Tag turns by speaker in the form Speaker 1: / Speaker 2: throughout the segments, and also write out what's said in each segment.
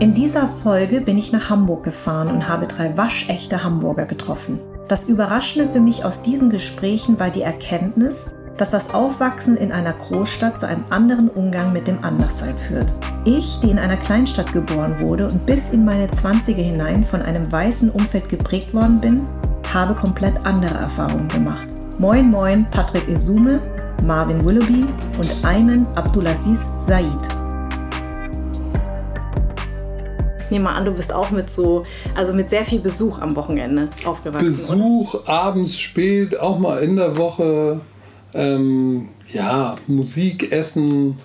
Speaker 1: In dieser Folge bin ich nach Hamburg gefahren und habe drei waschechte Hamburger getroffen. Das Überraschende für mich aus diesen Gesprächen war die Erkenntnis, dass das Aufwachsen in einer Großstadt zu einem anderen Umgang mit dem Anderssein führt. Ich, die in einer Kleinstadt geboren wurde und bis in meine 20er hinein von einem weißen Umfeld geprägt worden bin, habe komplett andere Erfahrungen gemacht. Moin Moin Patrick Isume, Marvin Willoughby und Ayman Abdulaziz Said.
Speaker 2: Nehme mal an, du bist auch mit so, also mit sehr viel Besuch am Wochenende aufgewachsen.
Speaker 3: Besuch, oder? abends spät, auch mal in der Woche. Ähm, ja, Musik, Essen,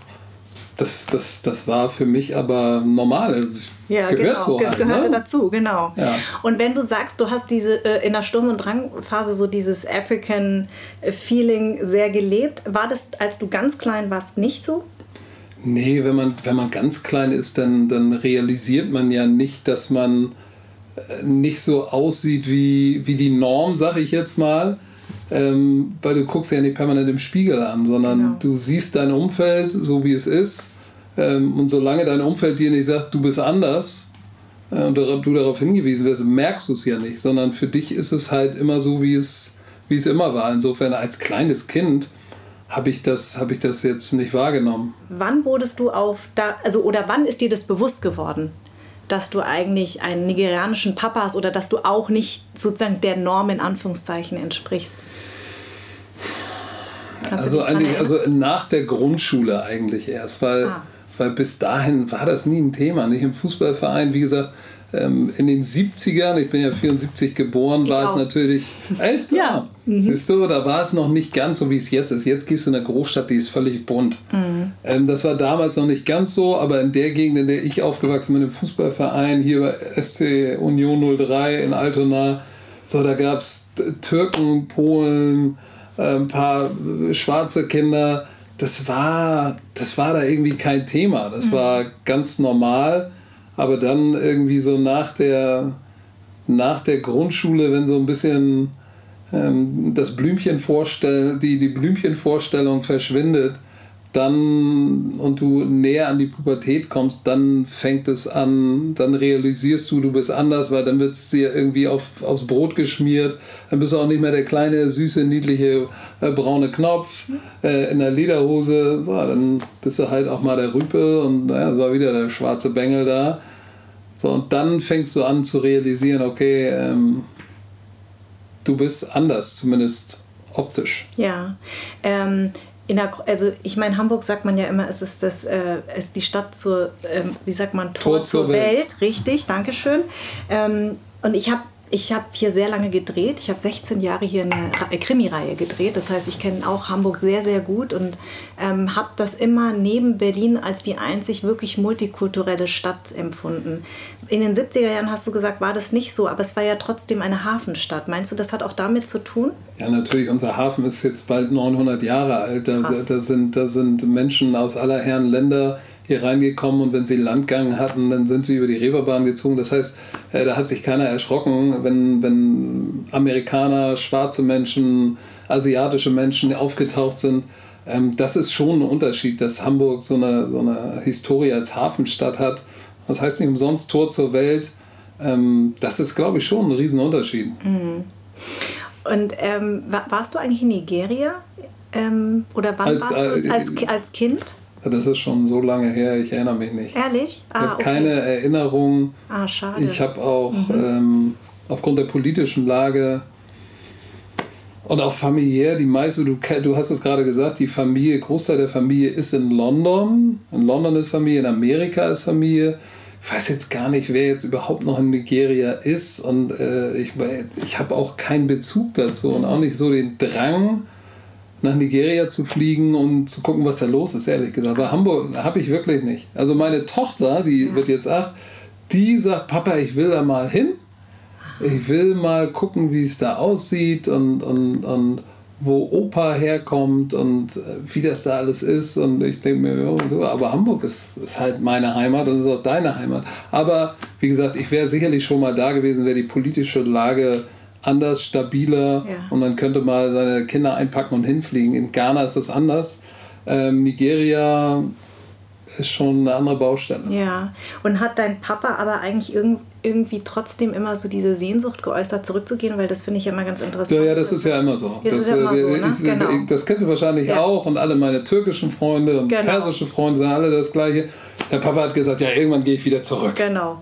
Speaker 3: das, das, das war für mich aber normal.
Speaker 2: Ja, gehört genau. so. Das halt, gehörte ne? dazu, genau. Ja. Und wenn du sagst, du hast diese äh, in der Sturm- und Drangphase so dieses African Feeling sehr gelebt, war das, als du ganz klein warst, nicht so?
Speaker 3: Nee, wenn man, wenn man ganz klein ist, dann, dann realisiert man ja nicht, dass man äh, nicht so aussieht wie, wie die Norm, sag ich jetzt mal. Ähm, weil du guckst ja nicht permanent im Spiegel an, sondern genau. du siehst dein Umfeld so wie es ist. Ähm, und solange dein Umfeld dir nicht sagt, du bist anders äh, und du darauf hingewiesen wirst, merkst du es ja nicht, sondern für dich ist es halt immer so, wie es, wie es immer war. Insofern als kleines Kind habe ich, das, hab ich das jetzt nicht wahrgenommen.
Speaker 2: Wann wurdest du auf da, also oder wann ist dir das bewusst geworden? dass du eigentlich einen nigerianischen Papa hast oder dass du auch nicht sozusagen der Norm in Anführungszeichen entsprichst?
Speaker 3: also, eigentlich, also nach der Grundschule eigentlich erst, weil, ah. weil bis dahin war das nie ein Thema. Nicht im Fußballverein, wie gesagt, ähm, in den 70ern, ich bin ja 74 geboren, ich war auch. es natürlich. Echt? Ja. Mhm. Siehst du, da war es noch nicht ganz so, wie es jetzt ist. Jetzt gehst du in eine Großstadt, die ist völlig bunt. Mhm. Ähm, das war damals noch nicht ganz so, aber in der Gegend, in der ich aufgewachsen bin, im Fußballverein, hier bei SC Union 03 in Altona, so, da gab es Türken, Polen, äh, ein paar schwarze Kinder. Das war, das war da irgendwie kein Thema. Das mhm. war ganz normal. Aber dann irgendwie so nach der, nach der Grundschule, wenn so ein bisschen ähm, das Blümchenvorstell, die, die Blümchenvorstellung verschwindet, dann und du näher an die Pubertät kommst, dann fängt es an, dann realisierst du, du bist anders, weil dann wird es dir irgendwie auf, aufs Brot geschmiert. Dann bist du auch nicht mehr der kleine, süße, niedliche äh, braune Knopf äh, in der Lederhose. So, dann bist du halt auch mal der Rüpel und naja, es war wieder der schwarze Bengel da. So, und dann fängst du an zu realisieren, okay, ähm, du bist anders, zumindest optisch.
Speaker 2: Ja. Ähm, in der, also ich meine, Hamburg sagt man ja immer, es ist, das, äh, es ist die Stadt zur, ähm, wie sagt man, Tor, Tor zur, Welt. Welt. Richtig, Dankeschön. Ähm, und ich habe ich habe hier sehr lange gedreht. Ich habe 16 Jahre hier eine äh, Krimireihe gedreht. Das heißt, ich kenne auch Hamburg sehr, sehr gut und ähm, habe das immer neben Berlin als die einzig wirklich multikulturelle Stadt empfunden. In den 70er Jahren hast du gesagt, war das nicht so, aber es war ja trotzdem eine Hafenstadt. Meinst du, das hat auch damit zu tun?
Speaker 3: Ja, natürlich. Unser Hafen ist jetzt bald 900 Jahre alt. Da, da, sind, da sind Menschen aus aller Herren Länder hier reingekommen und wenn sie Landgang hatten, dann sind sie über die Reeperbahn gezogen. Das heißt, äh, da hat sich keiner erschrocken, wenn, wenn Amerikaner, schwarze Menschen, asiatische Menschen aufgetaucht sind. Ähm, das ist schon ein Unterschied, dass Hamburg so eine, so eine Historie als Hafenstadt hat. Das heißt nicht umsonst Tor zur Welt. Ähm, das ist, glaube ich, schon ein Riesenunterschied.
Speaker 2: Mhm. Und ähm, warst du eigentlich in Nigeria? Ähm, oder wann als, warst du äh, als, als Kind?
Speaker 3: Das ist schon so lange her, ich erinnere mich nicht.
Speaker 2: Ehrlich?
Speaker 3: Ah, ich habe okay. keine Erinnerung.
Speaker 2: Ah, schade.
Speaker 3: Ich habe auch mhm. ähm, aufgrund der politischen Lage und auch familiär, die meiste, du, du hast es gerade gesagt, die Familie, Großteil der Familie ist in London. In London ist Familie, in Amerika ist Familie. Ich weiß jetzt gar nicht, wer jetzt überhaupt noch in Nigeria ist. Und äh, ich, ich habe auch keinen Bezug dazu und auch nicht so den Drang, nach Nigeria zu fliegen und zu gucken, was da los ist, ehrlich gesagt. Aber Hamburg habe ich wirklich nicht. Also meine Tochter, die ja. wird jetzt acht, die sagt, Papa, ich will da mal hin. Ich will mal gucken, wie es da aussieht und, und, und wo Opa herkommt und äh, wie das da alles ist. Und ich denke mir, ja, aber Hamburg ist, ist halt meine Heimat und ist auch deine Heimat. Aber wie gesagt, ich wäre sicherlich schon mal da gewesen, wäre die politische Lage anders, stabiler ja. und man könnte mal seine Kinder einpacken und hinfliegen. In Ghana ist das anders. Ähm, Nigeria ist schon eine andere Baustelle.
Speaker 2: Ja, und hat dein Papa aber eigentlich irgendwie trotzdem immer so diese Sehnsucht geäußert, zurückzugehen, weil das finde ich immer ganz interessant.
Speaker 3: Ja, ja, das ist ja immer so. Das, ist ja immer so, ne? genau. das kennst du wahrscheinlich ja. auch und alle meine türkischen Freunde und genau. persische Freunde sagen alle das Gleiche. Der Papa hat gesagt, ja, irgendwann gehe ich wieder zurück.
Speaker 2: Genau.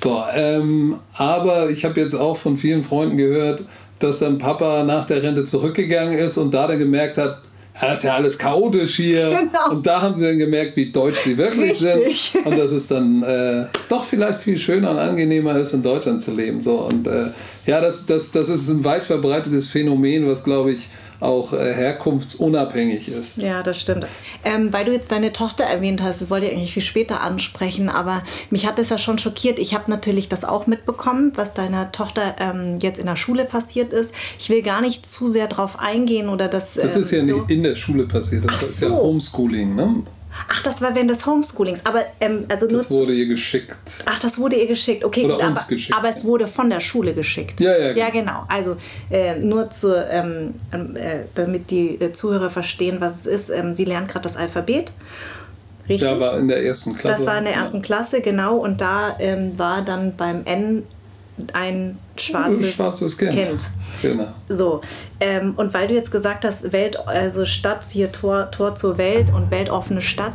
Speaker 3: So, ähm, aber ich habe jetzt auch von vielen Freunden gehört, dass dann Papa nach der Rente zurückgegangen ist und da dann gemerkt hat, ja, das ist ja alles chaotisch hier. Genau. Und da haben sie dann gemerkt, wie deutsch sie wirklich Richtig. sind. Und dass es dann äh, doch vielleicht viel schöner und angenehmer ist, in Deutschland zu leben. So, und äh, ja, das, das, das ist ein weit verbreitetes Phänomen, was, glaube ich, auch äh, herkunftsunabhängig ist.
Speaker 2: Ja, das stimmt. Ähm, weil du jetzt deine Tochter erwähnt hast, das wollte ich eigentlich viel später ansprechen, aber mich hat das ja schon schockiert. Ich habe natürlich das auch mitbekommen, was deiner Tochter ähm, jetzt in der Schule passiert ist. Ich will gar nicht zu sehr drauf eingehen oder das.
Speaker 3: Das ist ja ähm, so. nicht in der Schule passiert, das Ach ist so. ja Homeschooling, ne?
Speaker 2: Ach, das war während des Homeschoolings. Aber ähm, also nur
Speaker 3: das wurde ihr geschickt.
Speaker 2: Ach, das wurde ihr geschickt. Okay,
Speaker 3: Oder
Speaker 2: gut,
Speaker 3: uns
Speaker 2: aber,
Speaker 3: geschickt.
Speaker 2: aber es wurde von der Schule geschickt.
Speaker 3: Ja, ja.
Speaker 2: Genau. Ja, genau. Also äh, nur zur, ähm, ähm, äh, damit die äh, Zuhörer verstehen, was es ist. Ähm, sie lernt gerade das Alphabet.
Speaker 3: Richtig? Ja, war in der ersten Klasse.
Speaker 2: Das war in der ersten ja. Klasse, genau. Und da ähm, war dann beim N ein schwarzes,
Speaker 3: schwarzes kind. kind.
Speaker 2: Genau. So, ähm, und weil du jetzt gesagt hast, Welt, also Stadt, hier Tor, Tor zur Welt und weltoffene Stadt,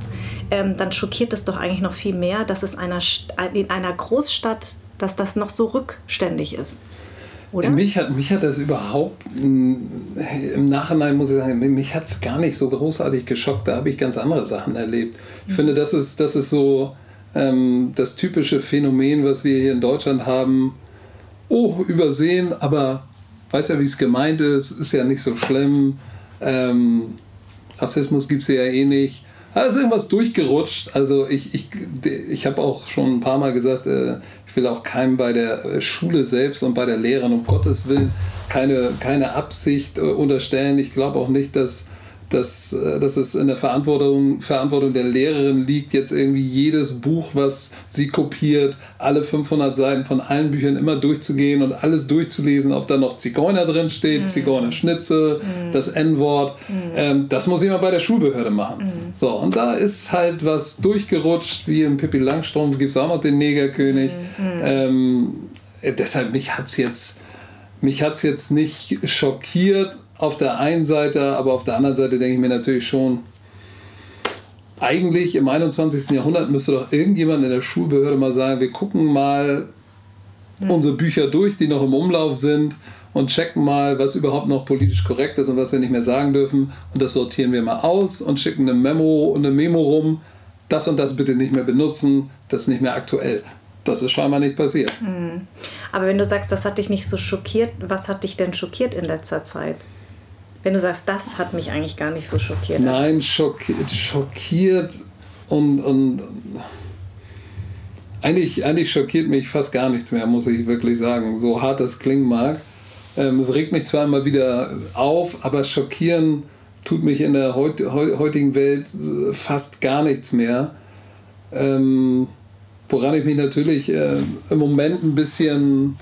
Speaker 2: ähm, dann schockiert es doch eigentlich noch viel mehr, dass es einer, in einer Großstadt, dass das noch so rückständig ist. Oder?
Speaker 3: Mich hat, mich hat das überhaupt, im Nachhinein muss ich sagen, mich hat es gar nicht so großartig geschockt. Da habe ich ganz andere Sachen erlebt. Ich mhm. finde, das ist, das ist so ähm, das typische Phänomen, was wir hier in Deutschland haben. Oh, übersehen, aber weiß ja, wie es gemeint ist, ist ja nicht so schlimm. Ähm, Rassismus gibt es ja eh nicht. Da ist irgendwas durchgerutscht. Also ich, ich, ich habe auch schon ein paar Mal gesagt, äh, ich will auch keinem bei der Schule selbst und bei der Lehrerin um Gottes Willen keine, keine Absicht äh, unterstellen. Ich glaube auch nicht, dass dass, äh, dass es in der Verantwortung, Verantwortung der Lehrerin liegt, jetzt irgendwie jedes Buch, was sie kopiert, alle 500 Seiten von allen Büchern immer durchzugehen und alles durchzulesen, ob da noch Zigeuner drin steht, mhm. Zigeunerschnitzel, mhm. das N-Wort. Mhm. Ähm, das muss jemand bei der Schulbehörde machen. Mhm. So, und da ist halt was durchgerutscht, wie im Pippi Langstrumpf gibt es auch noch den Negerkönig. Mhm. Mhm. Ähm, deshalb, mich hat es jetzt, jetzt nicht schockiert, auf der einen Seite, aber auf der anderen Seite denke ich mir natürlich schon, eigentlich im 21. Jahrhundert müsste doch irgendjemand in der Schulbehörde mal sagen, wir gucken mal mhm. unsere Bücher durch, die noch im Umlauf sind und checken mal, was überhaupt noch politisch korrekt ist und was wir nicht mehr sagen dürfen. Und das sortieren wir mal aus und schicken eine Memo und eine Memo rum. Das und das bitte nicht mehr benutzen, das ist nicht mehr aktuell. Das ist scheinbar nicht passiert.
Speaker 2: Mhm. Aber wenn du sagst, das hat dich nicht so schockiert, was hat dich denn schockiert in letzter Zeit? Wenn du sagst, das hat mich eigentlich gar nicht so schockiert.
Speaker 3: Nein, schockiert, schockiert und, und eigentlich, eigentlich schockiert mich fast gar nichts mehr, muss ich wirklich sagen. So hart das klingen mag. Ähm, es regt mich zwar immer wieder auf, aber schockieren tut mich in der heut, heutigen Welt fast gar nichts mehr. Ähm, woran ich mich natürlich äh, im Moment ein bisschen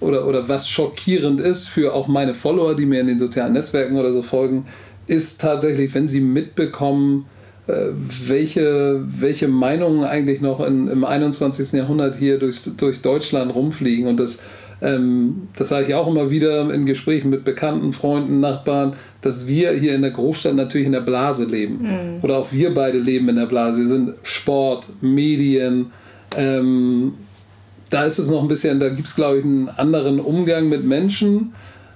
Speaker 3: oder, oder was schockierend ist für auch meine Follower, die mir in den sozialen Netzwerken oder so folgen, ist tatsächlich, wenn sie mitbekommen, äh, welche, welche Meinungen eigentlich noch in, im 21. Jahrhundert hier durch, durch Deutschland rumfliegen. Und das, ähm, das sage ich auch immer wieder in Gesprächen mit Bekannten, Freunden, Nachbarn, dass wir hier in der Großstadt natürlich in der Blase leben. Mhm. Oder auch wir beide leben in der Blase. Wir sind Sport, Medien, ähm, da ist es noch ein bisschen, da gibt es, glaube ich, einen anderen Umgang mit Menschen.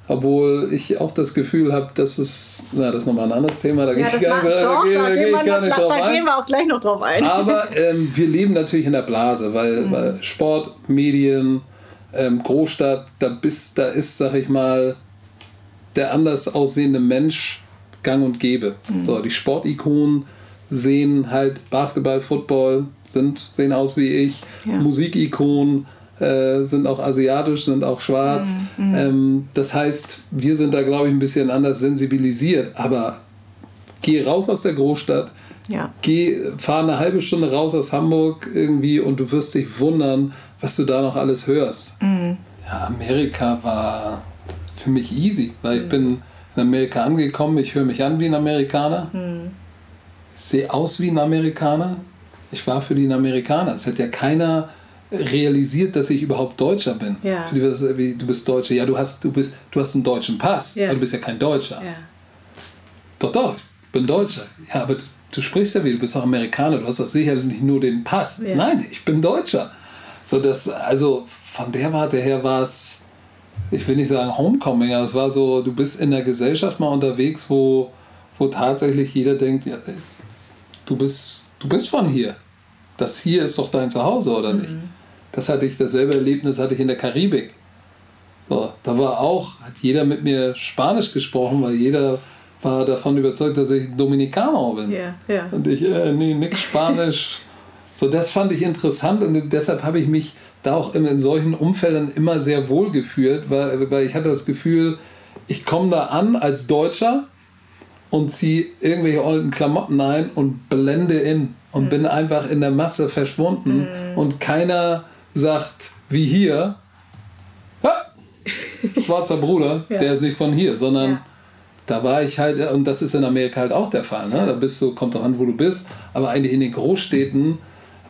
Speaker 3: Obwohl ich auch das Gefühl habe, dass es, na, das ist nochmal ein anderes Thema, da, ja, gehe ich gar, da, da, gehen, da, gehen, gar nicht drauf ein. Da gehen wir auch gleich noch drauf ein. Aber ähm, wir leben natürlich in der Blase, weil, mhm. weil Sport, Medien, ähm, Großstadt, da, bist, da ist, sag ich mal, der anders aussehende Mensch gang und gäbe. Mhm. So, die Sportikonen sehen halt Basketball, Football, sind, sehen aus wie ich. Ja. Musikikonen äh, sind auch asiatisch, sind auch schwarz. Mhm. Ähm, das heißt, wir sind da, glaube ich, ein bisschen anders sensibilisiert. Aber geh raus aus der Großstadt. Ja. Geh, fahr eine halbe Stunde raus aus Hamburg irgendwie und du wirst dich wundern, was du da noch alles hörst. Mhm. Ja, Amerika war für mich easy, weil mhm. ich bin in Amerika angekommen, ich höre mich an wie ein Amerikaner, mhm. sehe aus wie ein Amerikaner, ich war für den Amerikaner. Es hat ja keiner realisiert, dass ich überhaupt Deutscher bin.
Speaker 2: Ja.
Speaker 3: Die, du bist Deutscher. Ja, du hast, du bist, du hast einen deutschen Pass, ja. aber du bist ja kein Deutscher.
Speaker 2: Ja.
Speaker 3: Doch, doch, ich bin Deutscher. Ja, aber du sprichst ja wie, du bist auch Amerikaner, du hast doch sicherlich nicht nur den Pass. Nein, ich bin Deutscher. So, das, also von der Warte her war es, ich will nicht sagen Homecoming, aber es war so, du bist in der Gesellschaft mal unterwegs, wo, wo tatsächlich jeder denkt, ja, du bist, du bist von hier. Das hier ist doch dein Zuhause, oder nicht?
Speaker 2: Mhm.
Speaker 3: Das hatte ich, dasselbe Erlebnis hatte ich in der Karibik. So, da war auch, hat jeder mit mir Spanisch gesprochen, weil jeder war davon überzeugt, dass ich Dominikaner bin.
Speaker 2: Ja, ja.
Speaker 3: Und ich, äh, nee, nix Spanisch. so, das fand ich interessant und deshalb habe ich mich da auch in, in solchen Umfeldern immer sehr wohl gefühlt, weil, weil ich hatte das Gefühl, ich komme da an als Deutscher und ziehe irgendwelche alten Klamotten ein und blende in und mhm. bin einfach in der Masse verschwunden
Speaker 2: Mhm.
Speaker 3: und keiner sagt, wie hier, "Ha, schwarzer Bruder,
Speaker 2: Ja.
Speaker 3: der ist nicht von hier, sondern
Speaker 2: Ja.
Speaker 3: da war ich halt, und das ist in Amerika halt auch der Fall, ne? da bist du, kommt doch an, wo du bist, aber eigentlich in den Großstädten,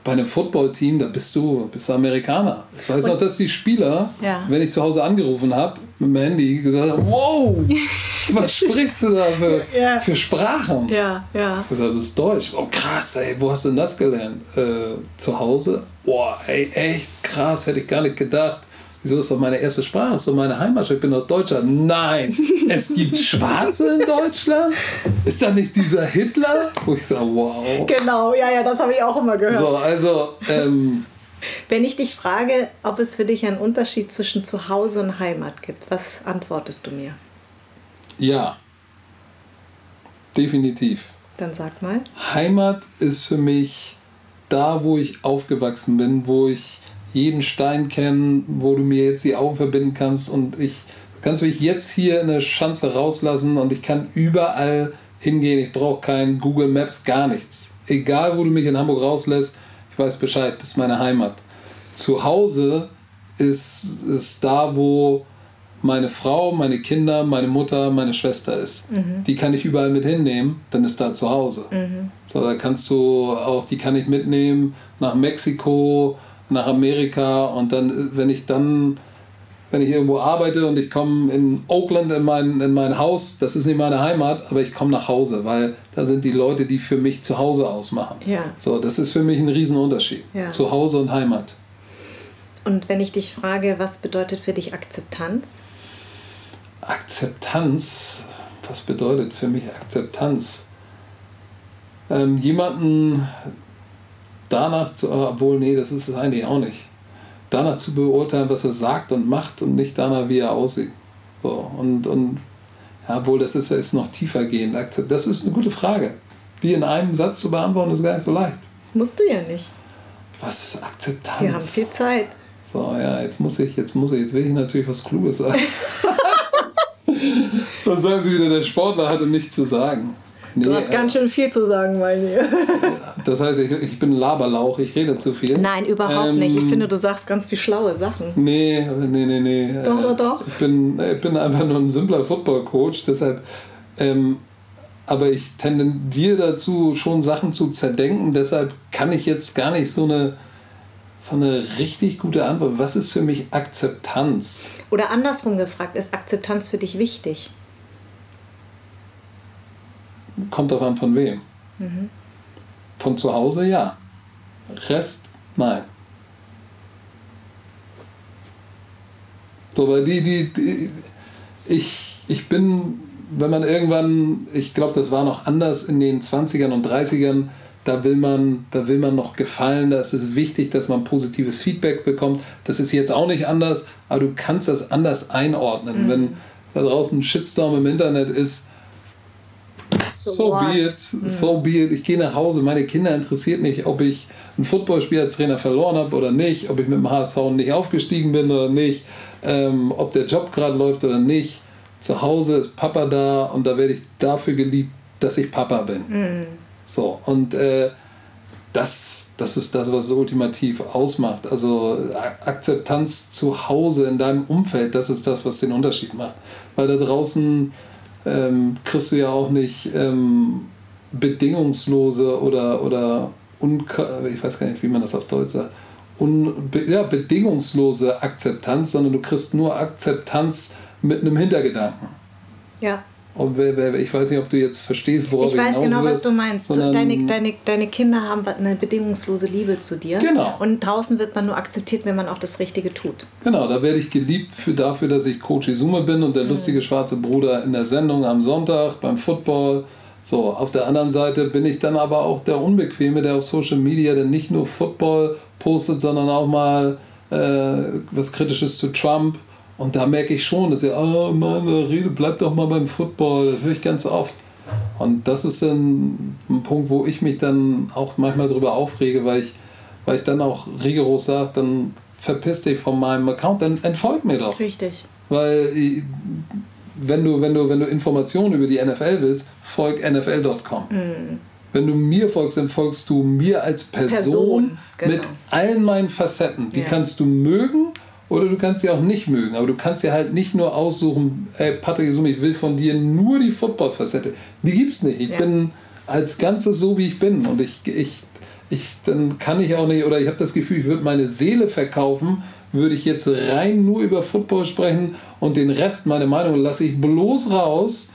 Speaker 3: bei einem Footballteam, da bist du, bist du Amerikaner. Ich weiß
Speaker 2: Und-
Speaker 3: noch, dass die Spieler,
Speaker 2: Ja.
Speaker 3: wenn ich zu Hause angerufen habe, mit dem Handy, gesagt haben, wow, was sprichst du da für,
Speaker 2: Ja.
Speaker 3: für Sprachen?
Speaker 2: Ja, ja.
Speaker 3: Ich gesagt, das ist Deutsch. Oh krass, ey, wo hast du denn das gelernt? Äh, zu Hause? Boah, ey, echt krass, hätte ich gar nicht gedacht. Wieso ist doch meine erste Sprache? Ist doch meine Heimat. Ich bin doch Deutscher. Nein, es gibt Schwarze in Deutschland? Ist da nicht dieser Hitler? Wo ich sage, wow.
Speaker 2: Genau, ja, ja, das habe ich auch immer gehört.
Speaker 3: So, also, ähm,
Speaker 2: Wenn ich dich frage, ob es für dich einen Unterschied zwischen Zuhause und Heimat gibt, was antwortest du mir?
Speaker 3: ja. Definitiv.
Speaker 2: Dann sag mal.
Speaker 3: Heimat ist für mich da, wo ich aufgewachsen bin, wo ich jeden Stein kenne, wo du mir jetzt die Augen verbinden kannst und ich du kannst mich jetzt hier in der Schanze rauslassen und ich kann überall hingehen. Ich brauche kein Google Maps, gar nichts. Egal, wo du mich in Hamburg rauslässt, ich weiß Bescheid, das ist meine Heimat. Zu Hause ist, ist da, wo meine Frau, meine Kinder, meine Mutter, meine Schwester ist. Die kann ich überall mit hinnehmen, dann ist da zu Hause. So, da kannst du auch, die kann ich mitnehmen nach Mexiko, nach Amerika und dann, wenn ich dann, wenn ich irgendwo arbeite und ich komme in Oakland in mein, in mein Haus, das ist nicht meine Heimat, aber ich komme nach Hause, weil da sind die Leute, die für mich zu Hause ausmachen.
Speaker 2: Ja.
Speaker 3: So, das ist für mich ein Riesenunterschied.
Speaker 2: Ja.
Speaker 3: Zu Hause und Heimat.
Speaker 2: Und wenn ich dich frage, was bedeutet für dich Akzeptanz?
Speaker 3: Akzeptanz, was bedeutet für mich Akzeptanz? Ähm, jemanden danach zu, obwohl, nee, das ist es eigentlich auch nicht. Danach zu beurteilen, was er sagt und macht und nicht danach, wie er aussieht. So, und, und ja, obwohl das ist, ist noch tiefer gehend. Das ist eine gute Frage. Die in einem Satz zu beantworten, ist gar nicht so leicht.
Speaker 2: Musst du ja nicht.
Speaker 3: Was ist Akzeptanz?
Speaker 2: Wir haben viel Zeit.
Speaker 3: So, ja, jetzt muss ich, jetzt muss ich, jetzt will ich natürlich was Kluges sagen. Dann sagen sie wieder, der Sportler hatte nichts zu sagen. Nee,
Speaker 2: Du hast ganz schön viel zu sagen, meine ich.
Speaker 3: Das heißt, ich, ich bin Laberlauch, ich rede zu viel.
Speaker 2: Nein, überhaupt
Speaker 3: Ähm,
Speaker 2: nicht. Ich finde, du sagst ganz viel schlaue Sachen.
Speaker 3: Nee, nee, nee, nee.
Speaker 2: Doch,
Speaker 3: Äh,
Speaker 2: doch, doch.
Speaker 3: Ich bin, ich bin einfach nur ein simpler Football-Coach, deshalb. Ähm, aber ich tendiere dazu, schon Sachen zu zerdenken, deshalb kann ich jetzt gar nicht so eine, so eine richtig gute Antwort. Was ist für mich Akzeptanz?
Speaker 2: Oder andersrum gefragt, ist Akzeptanz für dich wichtig?
Speaker 3: Kommt doch an von wem. Von zu Hause ja. Rest nein. So, weil die, die, die ich, ich bin, wenn man irgendwann, ich glaube, das war noch anders in den 20ern und 30ern, da will man, da will man noch gefallen, da ist es wichtig, dass man positives Feedback bekommt. Das ist jetzt auch nicht anders, aber du kannst das anders einordnen. Wenn da draußen ein Shitstorm im Internet ist, so,
Speaker 2: what?
Speaker 3: be it, so be it. Ich gehe nach Hause, meine Kinder interessiert nicht, ob ich ein Footballspiel als Trainer verloren habe oder nicht, ob ich mit dem HSV nicht aufgestiegen bin oder nicht, ähm, ob der Job gerade läuft oder nicht. Zu Hause ist Papa da und da werde ich dafür geliebt, dass ich Papa bin. So, und äh, das, das ist das, was es ultimativ ausmacht. Also Akzeptanz zu Hause in deinem Umfeld, das ist das, was den Unterschied macht. Weil da draußen ähm, kriegst du ja auch nicht ähm, bedingungslose oder, oder ich weiß gar nicht, wie man das auf Deutsch sagt, un, ja, bedingungslose Akzeptanz, sondern du kriegst nur Akzeptanz mit einem Hintergedanken.
Speaker 2: Ja.
Speaker 3: Und ich weiß nicht, ob du jetzt verstehst, worauf
Speaker 2: ich weiß ich genau, will, was du meinst. Deine, deine, deine Kinder haben eine bedingungslose Liebe zu dir.
Speaker 3: Genau.
Speaker 2: Und draußen wird man nur akzeptiert, wenn man auch das Richtige tut.
Speaker 3: Genau, da werde ich geliebt für, dafür, dass ich Coach Izume bin und der mhm. lustige schwarze Bruder in der Sendung am Sonntag beim Football. So, auf der anderen Seite bin ich dann aber auch der Unbequeme, der auf Social Media dann nicht nur Football postet, sondern auch mal äh, was Kritisches zu Trump und da merke ich schon, dass ihr, oh Mann, Rede, bleib doch mal beim Football. Das höre ich ganz oft. Und das ist ein, ein Punkt, wo ich mich dann auch manchmal darüber aufrege, weil ich, weil ich dann auch rigoros sage, dann verpiss dich von meinem Account, dann entfolg mir doch.
Speaker 2: Richtig.
Speaker 3: Weil wenn du, wenn du, wenn du Informationen über die NFL willst, folg nfl.com. Mm. Wenn du mir folgst, dann folgst du mir als Person, Person genau. mit allen meinen Facetten. Die ja. kannst du mögen oder du kannst sie auch nicht mögen, aber du kannst ja halt nicht nur aussuchen, ey Patrick ich will von dir nur die Football-Facette. Die gibt's nicht. Ich ja. bin als Ganzes so, wie ich bin. Und ich, ich, ich dann kann ich auch nicht, oder ich habe das Gefühl, ich würde meine Seele verkaufen, würde ich jetzt rein nur über Football sprechen und den Rest, meine Meinung, lasse ich bloß raus,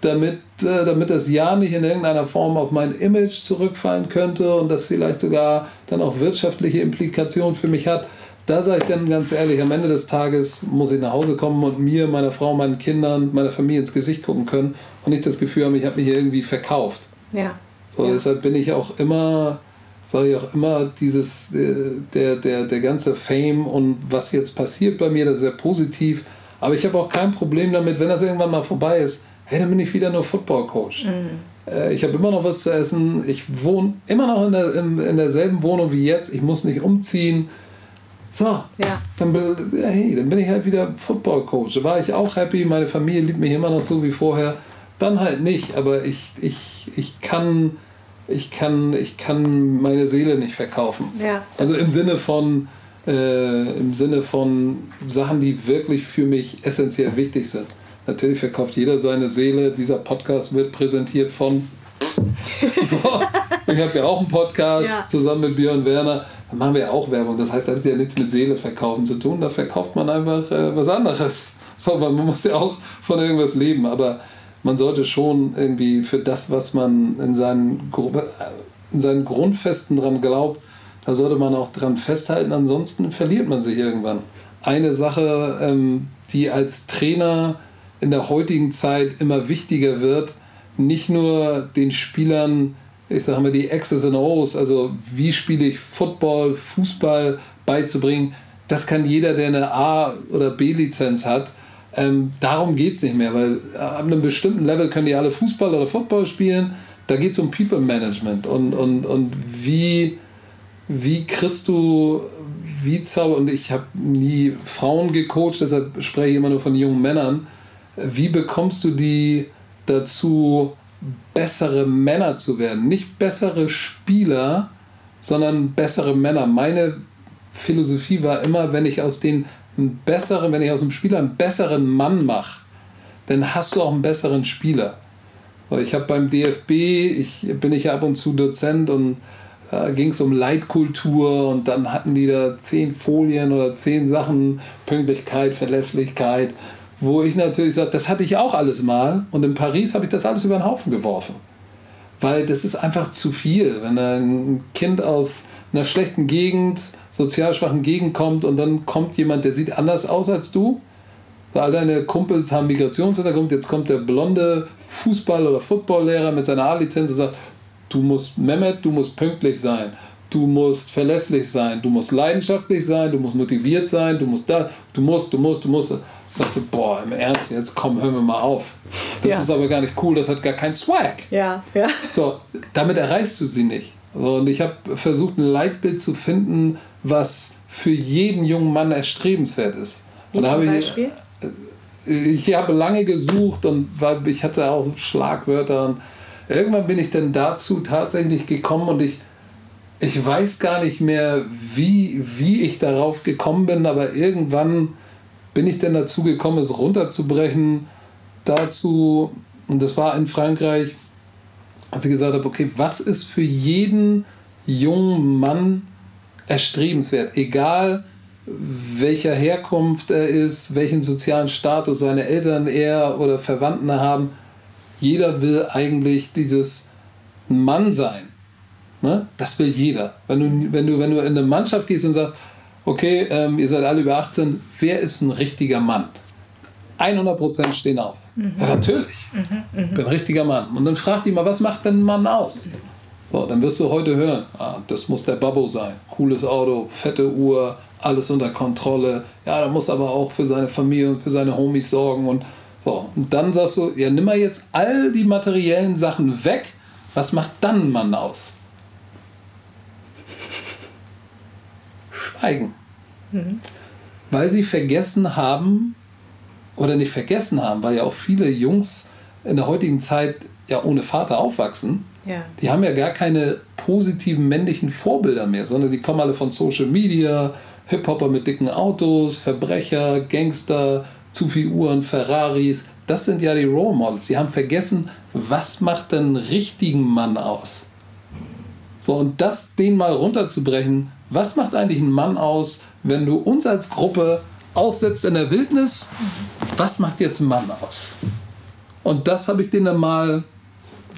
Speaker 3: damit, äh, damit das Ja nicht in irgendeiner Form auf mein Image zurückfallen könnte und das vielleicht sogar dann auch wirtschaftliche Implikationen für mich hat da sage ich dann ganz ehrlich, am Ende des Tages muss ich nach Hause kommen und mir, meiner Frau, meinen Kindern, meiner Familie ins Gesicht gucken können und nicht das Gefühl haben, ich habe mich hier irgendwie verkauft.
Speaker 2: Ja.
Speaker 3: So,
Speaker 2: ja.
Speaker 3: deshalb bin ich auch immer, sage ich auch immer, dieses, äh, der, der, der ganze Fame und was jetzt passiert bei mir, das ist sehr positiv. Aber ich habe auch kein Problem damit, wenn das irgendwann mal vorbei ist, hey, dann bin ich wieder nur Football-Coach. Mhm. Äh, ich habe immer noch was zu essen. Ich wohne immer noch in, der, in, in derselben Wohnung wie jetzt. Ich muss nicht umziehen. So,
Speaker 2: ja.
Speaker 3: dann, hey, dann bin ich halt wieder Football-Coach. Da war ich auch happy, meine Familie liebt mich immer noch so wie vorher. Dann halt nicht, aber ich, ich, ich, kann, ich, kann, ich kann meine Seele nicht verkaufen.
Speaker 2: Ja,
Speaker 3: also im Sinne von äh, im Sinne von Sachen, die wirklich für mich essentiell wichtig sind. Natürlich verkauft jeder seine Seele. Dieser Podcast wird präsentiert von. so, ich habe ja auch einen Podcast ja. zusammen mit Björn Werner machen wir ja auch Werbung. Das heißt, das hat ja nichts mit Seele verkaufen zu tun. Da verkauft man einfach äh, was anderes. So, man muss ja auch von irgendwas leben. Aber man sollte schon irgendwie für das, was man in seinen, in seinen Grundfesten dran glaubt, da sollte man auch dran festhalten. Ansonsten verliert man sich irgendwann. Eine Sache, ähm, die als Trainer in der heutigen Zeit immer wichtiger wird, nicht nur den Spielern ich sage mal, die X's und O's, also wie spiele ich Football, Fußball beizubringen, das kann jeder, der eine A- oder B-Lizenz hat. Ähm, darum geht es nicht mehr, weil ab einem bestimmten Level können die alle Fußball oder Football spielen. Da geht es um People Management und, und, und wie, wie kriegst du, wie zauber, und ich habe nie Frauen gecoacht, deshalb spreche ich immer nur von jungen Männern. Wie bekommst du die dazu, bessere Männer zu werden. Nicht bessere Spieler, sondern bessere Männer. Meine Philosophie war immer, wenn ich aus den besseren, wenn ich aus dem Spieler einen besseren Mann mache, dann hast du auch einen besseren Spieler. Ich habe beim DFB, ich bin ich ab und zu Dozent und da ging es um Leitkultur und dann hatten die da zehn Folien oder zehn Sachen, Pünktlichkeit, Verlässlichkeit, wo ich natürlich sage, das hatte ich auch alles mal und in Paris habe ich das alles über den Haufen geworfen. Weil das ist einfach zu viel, wenn ein Kind aus einer schlechten Gegend, sozial schwachen Gegend kommt und dann kommt jemand, der sieht anders aus als du. All deine Kumpels haben Migrationshintergrund, jetzt kommt der blonde Fußball- oder Footballlehrer mit seiner A-Lizenz und sagt, du musst Mehmet, du musst pünktlich sein, du musst verlässlich sein, du musst leidenschaftlich sein, du musst motiviert sein, du musst da, du musst, du musst, du musst sagst du, boah, im Ernst, jetzt komm, hören wir mal auf. Das ja. ist aber gar nicht cool, das hat gar keinen Swag.
Speaker 2: Ja, ja.
Speaker 3: So, damit erreichst du sie nicht. So, und ich habe versucht, ein Leitbild zu finden, was für jeden jungen Mann erstrebenswert ist.
Speaker 2: Wie und zum Beispiel?
Speaker 3: Ich, äh, ich habe lange gesucht und weil ich hatte auch so Schlagwörter und irgendwann bin ich dann dazu tatsächlich gekommen und ich, ich weiß gar nicht mehr, wie, wie ich darauf gekommen bin, aber irgendwann bin ich denn dazu gekommen, es runterzubrechen dazu, und das war in Frankreich, als ich gesagt habe, okay, was ist für jeden jungen Mann erstrebenswert, egal welcher Herkunft er ist, welchen sozialen Status seine Eltern er oder Verwandten haben. Jeder will eigentlich dieses Mann sein. Ne? Das will jeder. Wenn du, wenn, du, wenn du in eine Mannschaft gehst und sagst, okay, ähm, ihr seid alle über 18, wer ist ein richtiger Mann? 100% stehen auf. Mhm. Ja, natürlich. Mhm, mhm. Bin ein richtiger Mann. Und dann fragt die mal, was macht denn ein Mann aus? So, dann wirst du heute hören, ah, das muss der Babbo sein. Cooles Auto, fette Uhr, alles unter Kontrolle. Ja, da muss aber auch für seine Familie und für seine Homies sorgen. Und, so. und dann sagst du, ja, nimm mal jetzt all die materiellen Sachen weg. Was macht dann ein Mann aus? Schweigen. Mhm. Weil sie vergessen haben, oder nicht vergessen haben, weil ja auch viele Jungs in der heutigen Zeit ja ohne Vater aufwachsen, ja. die haben ja gar keine positiven männlichen Vorbilder mehr, sondern die kommen alle von Social Media, Hip-Hopper mit dicken Autos, Verbrecher, Gangster, zu viel Uhren, Ferraris. Das sind ja die Role Models. Sie haben vergessen, was macht denn einen richtigen Mann aus? So, und das den mal runterzubrechen, was macht eigentlich ein Mann aus, wenn du uns als Gruppe aussetzt in der Wildnis? Was macht jetzt ein Mann aus? Und das habe ich denen dann mal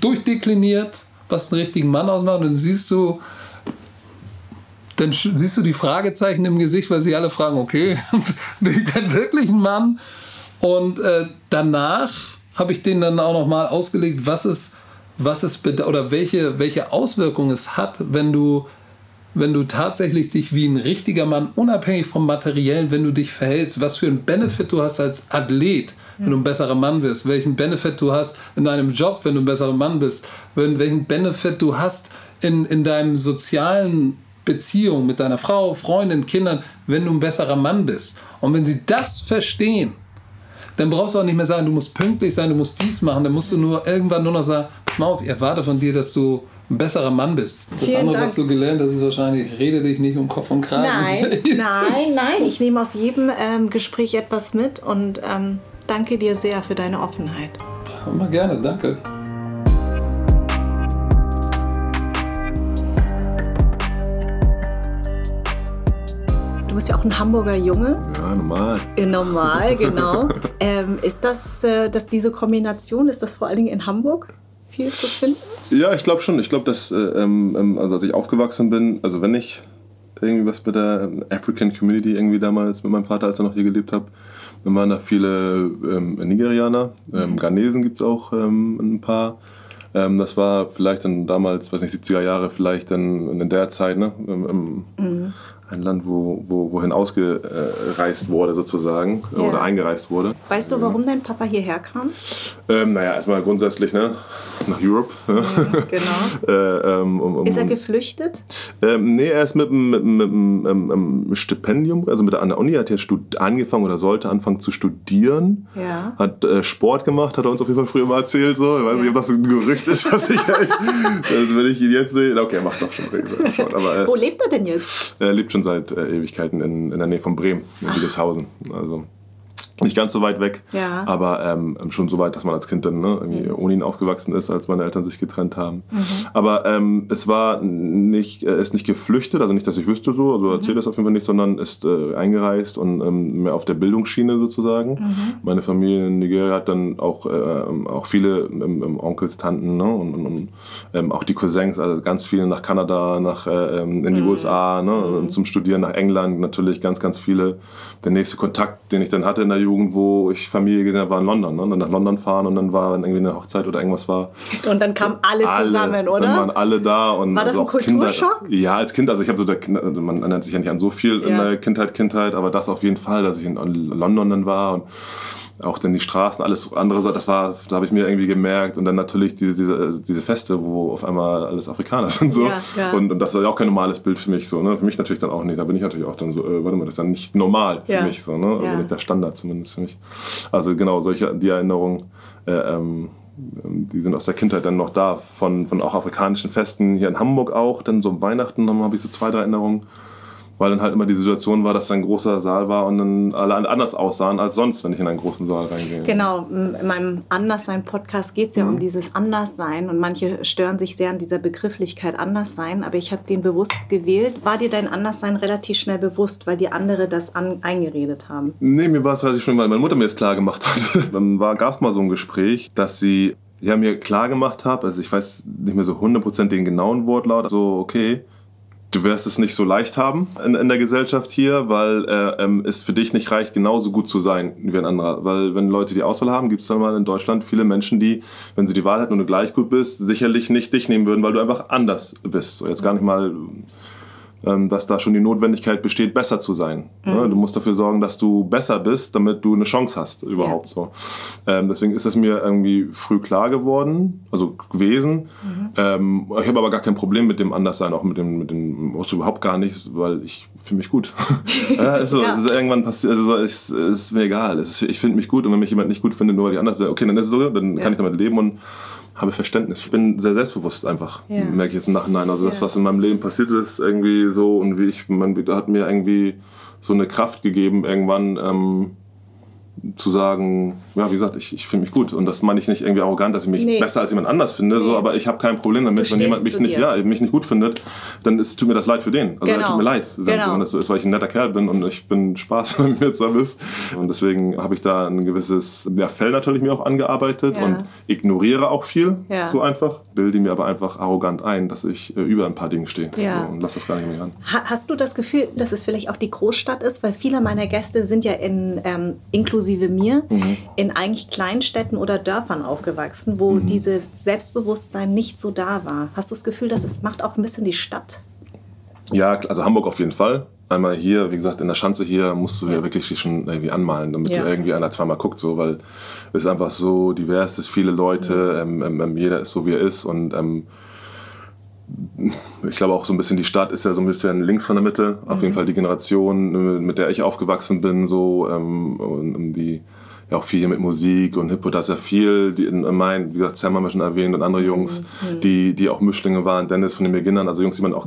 Speaker 3: durchdekliniert, was einen richtigen Mann ausmacht. Und dann siehst du, dann siehst du die Fragezeichen im Gesicht, weil sie alle fragen, okay, bin ich denn wirklich ein Mann? Und äh, danach habe ich denen dann auch noch mal ausgelegt, was es, was es oder welche, welche Auswirkungen es hat, wenn du wenn du tatsächlich dich wie ein richtiger Mann, unabhängig vom Materiellen, wenn du dich verhältst, was für einen Benefit du hast als Athlet, wenn du ein besserer Mann bist, welchen Benefit du hast in deinem Job, wenn du ein besserer Mann bist, welchen Benefit du hast in, in deinem sozialen Beziehung mit deiner Frau, Freundin, Kindern, wenn du ein besserer Mann bist. Und wenn sie das verstehen, dann brauchst du auch nicht mehr sagen, du musst pünktlich sein, du musst dies machen, dann musst du nur irgendwann nur noch sagen, pass mal auf, ich erwarte von dir, dass du ein besserer Mann bist. Das Vielen andere, Dank. was du gelernt hast, ist wahrscheinlich, rede dich nicht um Kopf und Kragen.
Speaker 2: Nein, nein, nein. Ich nehme aus jedem ähm, Gespräch etwas mit und ähm, danke dir sehr für deine Offenheit.
Speaker 3: Immer gerne, danke.
Speaker 2: Du bist ja auch ein Hamburger Junge.
Speaker 4: Ja, normal.
Speaker 2: Äh, normal, genau. ähm, ist das, äh, dass diese Kombination, ist das vor allen Dingen in Hamburg? viel zu finden?
Speaker 4: Ja, ich glaube schon. Ich glaube, dass, äh, ähm, ähm, also als ich aufgewachsen bin, also wenn ich irgendwie was mit der African Community irgendwie damals mit meinem Vater, als er noch hier gelebt hat, dann waren da viele ähm, Nigerianer, ähm, Ghanesen gibt es auch ähm, ein paar. Ähm, das war vielleicht dann damals, weiß nicht, 70er Jahre, vielleicht dann in der Zeit, ne? Mhm ein Land, wo, wo, wohin ausgereist wurde sozusagen ja. oder eingereist wurde.
Speaker 2: Weißt du, warum dein Papa hierher kam?
Speaker 4: Ähm, naja, erstmal grundsätzlich ne, nach Europe.
Speaker 2: Ja, genau. äh, ähm, um, um, ist er geflüchtet?
Speaker 4: Ähm, nee, er ist mit, mit, mit, mit einem Stipendium, also mit der, an der Uni hat er angefangen oder sollte anfangen zu studieren. Ja. Hat äh, Sport gemacht, hat er uns auf jeden Fall früher mal erzählt. So. Ich weiß ja. nicht, ob das ein Gerücht ist, was ich halt, wenn ich ihn jetzt sehe. Okay, er macht doch schon Sport. Aber
Speaker 2: Wo lebt er denn jetzt?
Speaker 4: Er lebt schon schon seit äh, Ewigkeiten in, in der Nähe von Bremen, in. Wieleshausen. Also nicht ganz so weit weg, ja. aber ähm, schon so weit, dass man als Kind dann ne, irgendwie ohne ihn aufgewachsen ist, als meine Eltern sich getrennt haben. Mhm. Aber ähm, es war nicht, er ist nicht geflüchtet, also nicht, dass ich wüsste so, also erzählt mhm. das auf jeden Fall nicht, sondern ist äh, eingereist und ähm, mehr auf der Bildungsschiene sozusagen. Mhm. Meine Familie in Nigeria hat dann auch, äh, auch viele ähm, ähm, Onkels, Tanten ne, und, und, und ähm, auch die Cousins, also ganz viele nach Kanada, nach äh, ähm, in die mhm. USA, ne, mhm. zum Studieren nach England natürlich ganz, ganz viele. Der nächste Kontakt, den ich dann hatte in der Jugend, Jugend, wo ich Familie gesehen habe, war in London. Ne? Dann nach London fahren und dann war irgendwie eine Hochzeit oder irgendwas war.
Speaker 2: Und dann kamen alle, alle zusammen, oder?
Speaker 4: Dann waren alle da. Und
Speaker 2: war das also ein Kulturschock?
Speaker 4: Kinder, ja, als Kind. Also ich habe so, der, also man erinnert sich ja nicht an so viel ja. in der Kindheit, Kindheit, aber das auf jeden Fall, dass ich in London dann war und auch dann die Straßen, alles andere, das war, da habe ich mir irgendwie gemerkt und dann natürlich diese, diese, diese Feste, wo auf einmal alles Afrikaner sind so ja, ja. Und, und das war ja auch kein normales Bild für mich so, ne? für mich natürlich dann auch nicht, da bin ich natürlich auch dann so, äh, warte mal, das ist dann nicht normal für ja. mich so, ne? also nicht der Standard zumindest für mich. Also genau, solche, die Erinnerungen, äh, ähm, die sind aus der Kindheit dann noch da, von, von auch afrikanischen Festen, hier in Hamburg auch, dann so um Weihnachten habe ich so zwei, drei Erinnerungen, weil dann halt immer die Situation war, dass ein großer Saal war und dann alle anders aussahen als sonst, wenn ich in einen großen Saal reingehe.
Speaker 2: Genau, in meinem Anderssein-Podcast geht es ja mhm. um dieses Anderssein und manche stören sich sehr an dieser Begrifflichkeit Anderssein, aber ich habe den bewusst gewählt. War dir dein Anderssein relativ schnell bewusst, weil die andere das eingeredet haben?
Speaker 4: Nee, mir war es relativ schnell, weil meine Mutter mir das klar gemacht hat. dann gab es mal so ein Gespräch, dass sie ja, mir klar gemacht hat, also ich weiß nicht mehr so 100% den genauen Wortlaut, so okay, du wirst es nicht so leicht haben in, in der Gesellschaft hier, weil äh, ähm, es für dich nicht reicht, genauso gut zu sein wie ein anderer. Weil wenn Leute die Auswahl haben, gibt es dann mal in Deutschland viele Menschen, die, wenn sie die Wahl hätten und du gleich gut bist, sicherlich nicht dich nehmen würden, weil du einfach anders bist. So, jetzt gar nicht mal dass da schon die Notwendigkeit besteht, besser zu sein. Mhm. Du musst dafür sorgen, dass du besser bist, damit du eine Chance hast überhaupt. Ja. So. Ähm, deswegen ist es mir irgendwie früh klar geworden, also gewesen. Mhm. Ähm, ich habe aber gar kein Problem mit dem Anderssein, auch mit dem, mit dem also überhaupt gar nicht, weil ich fühle mich gut. ja, ist so, ja. Es ist irgendwann passiert, also es ist, ist mir egal. Ist, ich finde mich gut und wenn mich jemand nicht gut findet, nur weil ich anders bin, okay, dann ist es so, dann kann ich damit leben und habe Verständnis. Ich bin sehr selbstbewusst einfach, ja. merke ich jetzt im Nachhinein. Also das, was in meinem Leben passiert ist, irgendwie so und wie ich, man hat mir irgendwie so eine Kraft gegeben, irgendwann ähm, zu sagen, ja, wie gesagt, ich, ich finde mich gut. Und das meine ich nicht irgendwie arrogant, dass ich mich nee. besser als jemand anders finde, nee. so, aber ich habe kein Problem damit, wenn jemand mich nicht, ja, mich nicht gut findet, dann ist, tut mir das leid für den. Also genau. tut mir leid, genau. wenn das so ist, weil ich ein netter Kerl bin und ich bin Spaß, wenn mir jetzt da bist. Und deswegen habe ich da ein gewisses ja, Fell natürlich mir auch angearbeitet ja. und ignoriere auch viel, ja. so einfach, bilde mir aber einfach arrogant ein, dass ich äh, über ein paar Dinge stehe ja. so, und lass das gar nicht mehr an.
Speaker 2: hast du das Gefühl, dass es vielleicht auch die Großstadt ist? Weil viele meiner Gäste sind ja in ähm, inklusive inklusive mir, mhm. in eigentlich Kleinstädten oder Dörfern aufgewachsen, wo mhm. dieses Selbstbewusstsein nicht so da war. Hast du das Gefühl, dass es macht auch ein bisschen die Stadt?
Speaker 4: Ja, also Hamburg auf jeden Fall. Einmal hier, wie gesagt, in der Schanze hier musst du ja wirklich schon irgendwie anmalen, damit ja. irgendwie einer zweimal guckt, so, weil es einfach so divers ist, viele Leute, mhm. ähm, ähm, jeder ist so, wie er ist und ähm, ich glaube auch so ein bisschen die Stadt ist ja so ein bisschen links von der Mitte. Auf mhm. jeden Fall die Generation, mit der ich aufgewachsen bin, so ähm, und die ja auch viel hier mit Musik und Hip-Hop, da ist ja viel, die in mein, wie gesagt, Sam haben wir schon erwähnt und andere Jungs, mhm. die, die auch Mischlinge waren, Dennis von den Beginnern, also Jungs, die man auch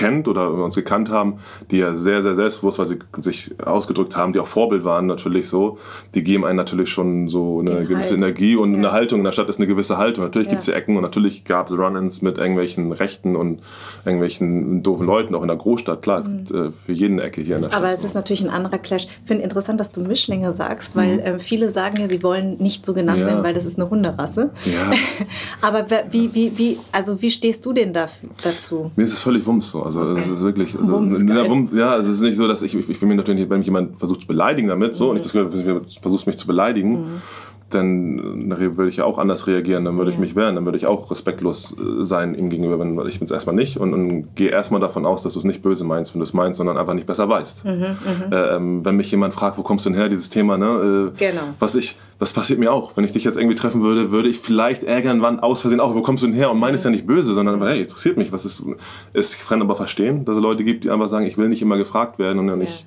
Speaker 4: kennt oder uns gekannt haben, die ja sehr, sehr selbstbewusst, weil sie sich ausgedrückt haben, die auch Vorbild waren natürlich so, die geben einen natürlich schon so eine die gewisse Haltung. Energie und ja. eine Haltung. In der Stadt ist eine gewisse Haltung. Natürlich ja. gibt es ja Ecken und natürlich gab es Run-ins mit irgendwelchen Rechten und irgendwelchen doofen Leuten, auch in der Großstadt. Klar, es mhm. gibt äh, für jeden Ecke hier in der
Speaker 2: Stadt. Aber es ist natürlich ein anderer Clash. Ich finde interessant, dass du Mischlinge sagst, weil mhm. äh, viele sagen ja, sie wollen nicht so genannt ja. werden, weil das ist eine Hunderasse. Ja. Aber wie, wie, wie, also wie stehst du denn da, dazu?
Speaker 4: Mir ist es völlig wumms so. Also okay. es ist wirklich, also, Wumms, ja, es ist nicht so, dass ich, ich, ich will mich natürlich, wenn mich jemand versucht zu beleidigen damit, so, mhm. und ich das Gefühl, versuchst mich zu beleidigen, mhm dann würde ich ja auch anders reagieren, dann würde ich mich wehren, dann würde ich auch respektlos äh, sein ihm gegenüber, wenn ich bin es erstmal nicht und, und gehe erstmal davon aus, dass du es nicht böse meinst, wenn du es meinst, sondern einfach nicht besser weißt. Mhm, mhm, äh, ähm, wenn mich jemand fragt, wo kommst du denn her, dieses Thema, ne? Äh, genau. Was ich, das passiert mir auch. Wenn ich dich jetzt irgendwie treffen würde, würde ich vielleicht ärgern, wann aus Versehen auch, wo kommst du denn her? Und meine ist ja nicht böse, sondern hey, interessiert mich, was ist, ist, ich kann aber verstehen, dass es Leute gibt, die einfach sagen, ich will nicht immer gefragt werden und dann ja. nicht,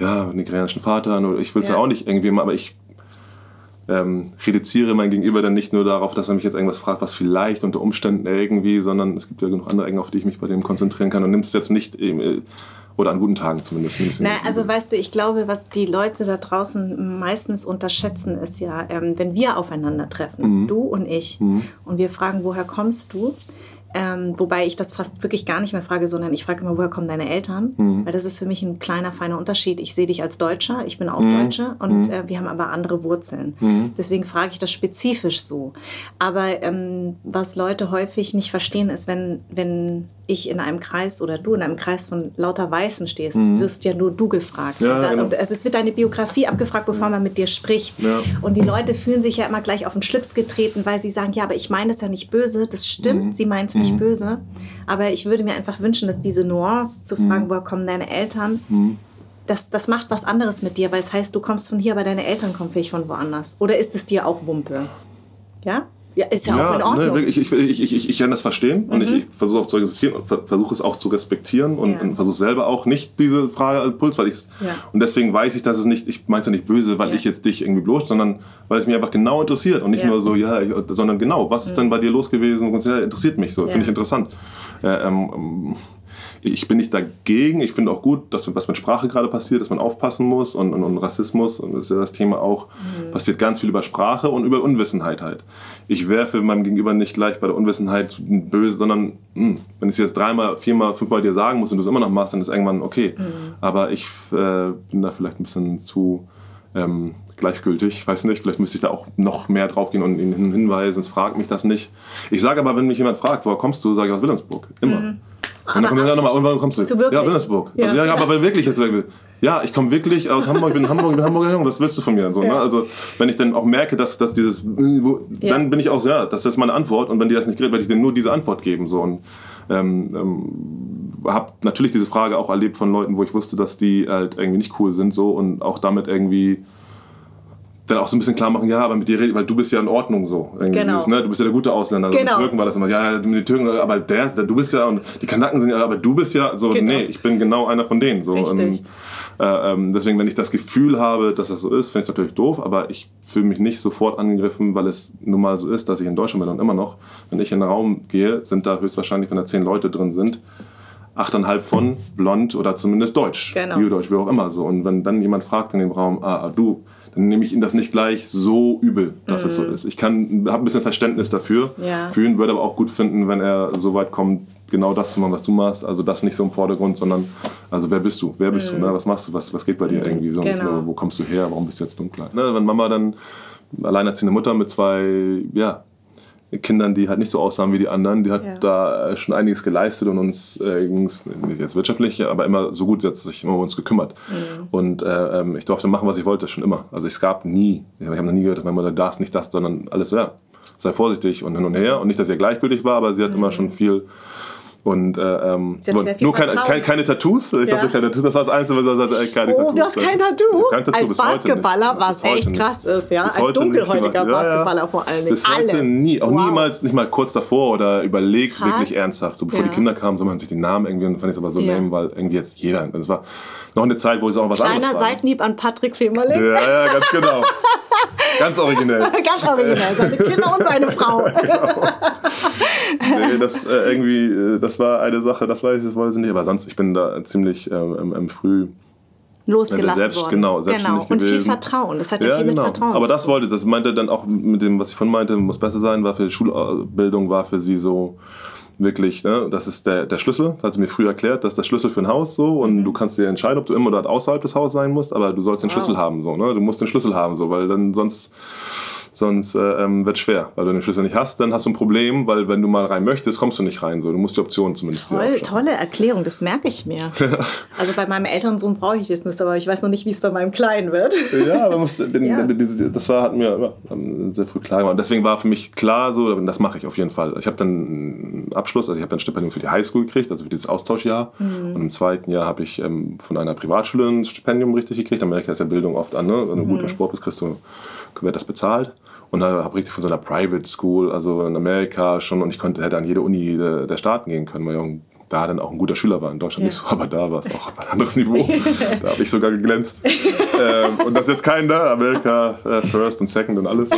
Speaker 4: ja, nigerianischen Vater, oder ich will es ja. ja auch nicht irgendwie, aber ich ähm, reduziere mein Gegenüber dann nicht nur darauf, dass er mich jetzt irgendwas fragt, was vielleicht unter Umständen irgendwie, sondern es gibt ja genug andere Ecken, auf die ich mich bei dem konzentrieren kann und nimmst es jetzt nicht äh, oder an guten Tagen zumindest.
Speaker 2: Na, also weißt du, ich glaube, was die Leute da draußen meistens unterschätzen, ist ja, ähm, wenn wir aufeinandertreffen, mhm. du und ich, mhm. und wir fragen, woher kommst du? Ähm, wobei ich das fast wirklich gar nicht mehr frage, sondern ich frage immer, woher kommen deine Eltern? Mhm. Weil das ist für mich ein kleiner, feiner Unterschied. Ich sehe dich als Deutscher, ich bin auch mhm. Deutsche und mhm. äh, wir haben aber andere Wurzeln. Mhm. Deswegen frage ich das spezifisch so. Aber ähm, was Leute häufig nicht verstehen, ist, wenn, wenn ich in einem Kreis oder du in einem Kreis von lauter Weißen stehst, mhm. wirst ja nur du gefragt. Ja, da, genau. also es wird deine Biografie abgefragt, bevor man mit dir spricht. Ja. Und die Leute fühlen sich ja immer gleich auf den Schlips getreten, weil sie sagen, ja, aber ich meine es ja nicht böse. Das stimmt, mhm. sie meint es nicht mhm. böse. Aber ich würde mir einfach wünschen, dass diese Nuance zu fragen, mhm. woher kommen deine Eltern, mhm. das, das macht was anderes mit dir, weil es heißt, du kommst von hier, aber deine Eltern kommen vielleicht von woanders. Oder ist es dir auch Wumpe? Ja? Ja, ist ja, ja auch in Ordnung.
Speaker 4: Ne, ich, ich, ich, ich, kann das verstehen mhm. und ich, mhm. versuche auch zu existieren und versuche es auch zu respektieren und, ja. und versuche selber auch nicht diese Frage als Puls, weil ich ja. und deswegen weiß ich, dass es nicht, ich meine es ja nicht böse, weil ich jetzt dich irgendwie bloß, sondern weil es mich einfach genau interessiert und nicht nur so, ja, sondern genau, was ist denn bei dir los gewesen? Ja, interessiert mich so, finde ich interessant. Äh, ähm, ich bin nicht dagegen. Ich finde auch gut, dass was mit Sprache gerade passiert, dass man aufpassen muss und, und, und Rassismus, und das ist ja das Thema auch, mhm. passiert ganz viel über Sprache und über Unwissenheit halt. Ich werfe meinem Gegenüber nicht gleich bei der Unwissenheit böse, sondern mh, hm, wenn ich es jetzt dreimal, viermal, fünfmal dir sagen muss und du es immer noch machst, dann ist irgendwann okay. Mhm. Aber ich äh, bin da vielleicht ein bisschen zu ähm, gleichgültig. Weiß nicht, vielleicht müsste ich da auch noch mehr drauf gehen und ihn hinweisen. Es fragt mich das nicht. Ich sage aber, wenn mich jemand fragt, woher kommst du, sage ich aus Wilhelmsburg. Immer. Mhm. Und dann kommt er nochmal, und warum kommst du? Ja, Wilhelmsburg. Ja. Also, ja, aber wirklich jetzt Ja, ich komme wirklich aus Hamburg, ich bin in Hamburg, ich bin Hamburger Jung, was willst du von mir? So, ne? ja. ne? Also, wenn ich dann auch merke, dass, dass dieses, dann bin ich auch so, ja, das ist meine Antwort und wenn die das nicht kriegt, werde ich denen nur diese Antwort geben. So. Und ähm, ähm, habe natürlich diese Frage auch erlebt von Leuten, wo ich wusste, dass die halt irgendwie nicht cool sind so und auch damit irgendwie dann auch so ein bisschen klar machen, ja, aber mit dir rede weil du bist ja in Ordnung so. Genau. Dieses, ne? Du bist ja der gute Ausländer. Also genau. Mit Türken war das immer, ja, mit den Türken, aber der, der, du bist ja, und die Kanaken sind ja, aber du bist ja, so, genau. nee, ich bin genau einer von denen. So. Und, äh, ähm, deswegen, wenn ich das Gefühl habe, dass das so ist, finde ich es natürlich doof, aber ich fühle mich nicht sofort angegriffen, weil es nun mal so ist, dass ich in Deutschland bin und immer noch, wenn ich in den Raum gehe, sind da höchstwahrscheinlich, wenn da zehn Leute drin sind, achteinhalb von blond oder zumindest deutsch, genau. Jüdisch, wie auch immer so. Und wenn dann jemand fragt in dem Raum, ah, ah du, dann nehme ich ihm das nicht gleich so übel, dass mm. es so mhm. ist. Ich kann, habe ein bisschen Verständnis dafür, ja. fühlen, würde aber auch gut finden, wenn er so weit kommt, genau das zu machen, was du machst. Also das nicht so im Vordergrund, sondern, also wer bist du? Wer bist mm. du? Ne? Was machst du? Was, was geht bei dir mm. irgendwie so? Genau. Nur, wo kommst du her? Warum bist du jetzt dunkler? Ne? Wenn Mama dann alleinerziehende Mutter mit zwei, ja, Kindern, die halt nicht so aussahen wie die anderen. Die hat ja. da äh, schon einiges geleistet und uns, äh, nicht jetzt wirtschaftlich, aber immer so gut, sie hat sich immer um uns gekümmert. Mhm. Und äh, ähm, ich durfte machen, was ich wollte, schon immer. Also es gab nie, ich habe noch nie gehört, meine Mutter darf nicht das, sondern alles, ja, sei vorsichtig und hin und her. Und nicht, dass sie gleichgültig war, aber sie hat mhm. immer schon viel und äh, ähm, nur keine, keine, keine, Tattoos. Ich ja. dachte, keine Tattoos. Das war das Einzige, was er sagte, keine
Speaker 2: oh, Tattoos. Du hast kein Tattoo? Kein Tattoo Als Basketballer, was echt nicht. krass ist, ja. Bis Als dunkelhäutiger Basketballer ja, vor allen Dingen.
Speaker 4: Bis heute Alle. nie, auch wow. niemals, nicht mal kurz davor oder überlegt, krass. wirklich ernsthaft. So bevor die Kinder kamen, so man sich den Namen irgendwie, und fand ich es aber so ja. nehmen, weil irgendwie jetzt jeder. Das war noch eine Zeit, wo es auch was
Speaker 2: Kleiner
Speaker 4: anderes
Speaker 2: war. Kleiner Seitenhieb an Patrick Femerling.
Speaker 4: Ja, ja, ganz genau. Ganz originell.
Speaker 2: Ganz originell. Seine Kinder und seine Frau. genau.
Speaker 4: Nee, das äh, irgendwie, äh, das war eine Sache, das weiß ich, das weiß ich nicht, aber sonst, ich bin da ziemlich ähm, ähm, früh
Speaker 2: losgelassen also selbst, worden.
Speaker 4: Genau,
Speaker 2: genau. Und
Speaker 4: gewesen.
Speaker 2: viel Vertrauen. Das hat ja, ja viel genau. mit Vertrauen.
Speaker 4: Aber das wollte, das meinte dann auch mit dem, was ich von meinte, muss besser sein, war für die Schulbildung, war für sie so wirklich, ne, das ist der, der Schlüssel, hat sie mir früher erklärt, das ist der Schlüssel für ein Haus so und mhm. du kannst dir entscheiden, ob du immer dort außerhalb des Hauses sein musst, aber du sollst den wow. Schlüssel haben so, ne? Du musst den Schlüssel haben so, weil dann sonst sonst äh, ähm, wird schwer. Weil du den Schlüssel nicht hast, dann hast du ein Problem, weil wenn du mal rein möchtest, kommst du nicht rein. So. Du musst die Option zumindest
Speaker 2: Toll, Tolle Erklärung, das merke ich mir. also bei meinem älteren Sohn brauche ich das nicht, aber ich weiß noch nicht, wie es bei meinem Kleinen wird.
Speaker 4: ja, man muss den, ja. das war, hat mir ja, sehr früh klar gemacht. Deswegen war für mich klar, so, das mache ich auf jeden Fall. Ich habe dann einen Abschluss, also ich habe dann ein Stipendium für die Highschool gekriegt, also für dieses Austauschjahr. Mhm. Und im zweiten Jahr habe ich ähm, von einer Privatschule ein Stipendium richtig gekriegt. Amerika ist ja Bildung oft an, ne? wenn du mhm. gut im Sport bist, kriegst du, wird das bezahlt und habe richtig von so einer Private School, also in Amerika schon, und ich konnte, hätte an jede Uni der, der Staaten gehen können, weil ich da dann auch ein guter Schüler war. In Deutschland ja. nicht so, aber da war es auch ein anderes Niveau. da habe ich sogar geglänzt. ähm, und das ist jetzt kein da, Amerika äh, First und Second und alles.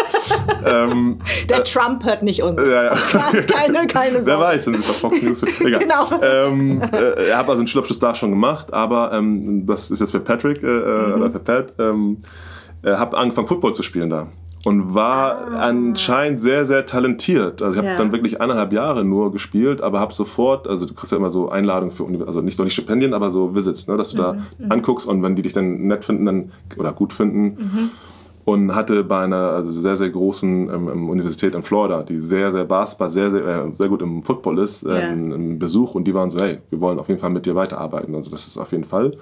Speaker 2: ähm, der äh, Trump hört nicht uns. Ja, ja. Keine, keine Sorge.
Speaker 4: Wer weiß, wenn sie das Fox News Egal. Genau. Ähm, äh, er hat also einen Schulabschluss da schon gemacht, aber ähm, das ist jetzt für Patrick äh, äh mhm. oder für Pat. Ähm, äh, habe angefangen Football zu spielen da und war ah. anscheinend sehr, sehr talentiert. Also ich habe ja. dann wirklich eineinhalb Jahre nur gespielt, aber habe sofort, also du kriegst ja immer so Einladungen für, also nicht nur die Stipendien, aber so Visits, ne, dass du mhm. da mhm. anguckst und wenn die dich dann nett finden dann, oder gut finden. Mhm. Und hatte bei einer also sehr, sehr großen ähm, Universität in Florida, die sehr, sehr Basketball, sehr, sehr, äh, sehr gut im Football ist, äh, ja. einen Besuch und die waren so, hey, wir wollen auf jeden Fall mit dir weiterarbeiten. Also das ist auf jeden Fall.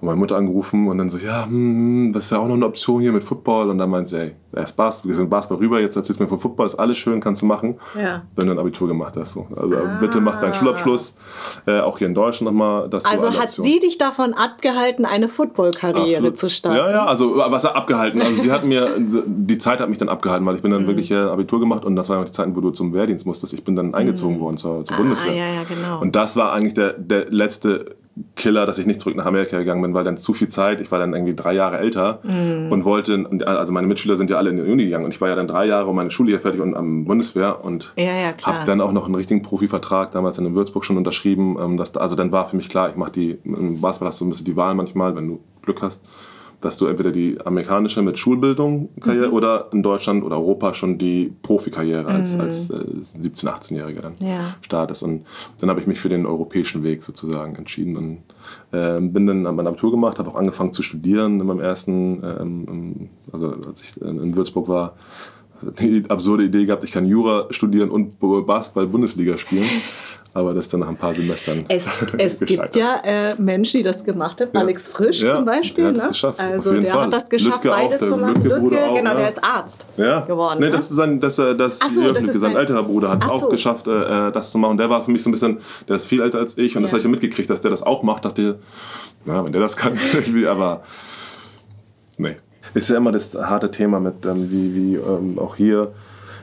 Speaker 4: Und meine Mutter angerufen und dann so, ja, hm, das ist ja auch noch eine Option hier mit Football. Und dann meint sie, ey, erst Basketball, wir sind Basketball rüber, jetzt erzählst du mir von Football, ist alles schön, kannst du machen, ja. wenn du ein Abitur gemacht hast. So. Also ah. bitte mach deinen Schulabschluss, äh, auch hier in Deutschland nochmal.
Speaker 2: Also hat sie dich davon abgehalten, eine Football-Karriere zu starten?
Speaker 4: Ja, ja, also was abgehalten? Also sie hat mir, die Zeit hat mich dann abgehalten, weil ich bin dann mhm. wirklich äh, Abitur gemacht und das waren die Zeiten, wo du zum Wehrdienst musstest. Ich bin dann eingezogen mhm. worden zur, zur ah, Bundeswehr.
Speaker 2: Ja, ja, genau.
Speaker 4: Und das war eigentlich der, der letzte Killer, dass ich nicht zurück nach Amerika gegangen bin, weil dann zu viel Zeit, ich war dann irgendwie drei Jahre älter mm. und wollte, also meine Mitschüler sind ja alle in die Uni gegangen und ich war ja dann drei Jahre und meine Schule hier fertig und am Bundeswehr und
Speaker 2: ja, ja,
Speaker 4: habe dann auch noch einen richtigen Profivertrag damals in Würzburg schon unterschrieben. Ähm, dass, also dann war für mich klar, ich mache die, im Basketball hast du ein bisschen die Wahl manchmal, wenn du Glück hast dass du entweder die amerikanische mit Schulbildung Karriere mhm. oder in Deutschland oder Europa schon die Profikarriere als, mhm. als äh, 17-, 18-Jähriger dann ja. startest. Und dann habe ich mich für den europäischen Weg sozusagen entschieden und äh, bin dann mein Abitur gemacht, habe auch angefangen zu studieren in meinem ersten, ähm, also als ich in Würzburg war, die absurde Idee gehabt, ich kann Jura studieren und Basketball-Bundesliga spielen aber das dann nach ein paar Semestern.
Speaker 2: Es, es gibt ja äh, Menschen, die das gemacht haben. Ja. Alex Frisch ja, zum Beispiel. Der hat
Speaker 4: ne? geschafft.
Speaker 2: Also der Fall. hat das geschafft, Lütke beides zu machen. Lütke, Lütke auch, genau, ja. der ist Arzt
Speaker 4: ja. geworden. Nee, ne? das ist sein, das, äh, das, so, Jörg das Lütke, sein älterer Bruder, hat es auch geschafft, äh, äh, das zu machen. Der war für mich so ein bisschen, der ist viel älter als ich und das habe ich ja mitgekriegt, dass der das auch macht. Dachte, ja, wenn der das kann, aber nee. Ist ja immer das harte Thema mit, ähm, wie, wie ähm, auch hier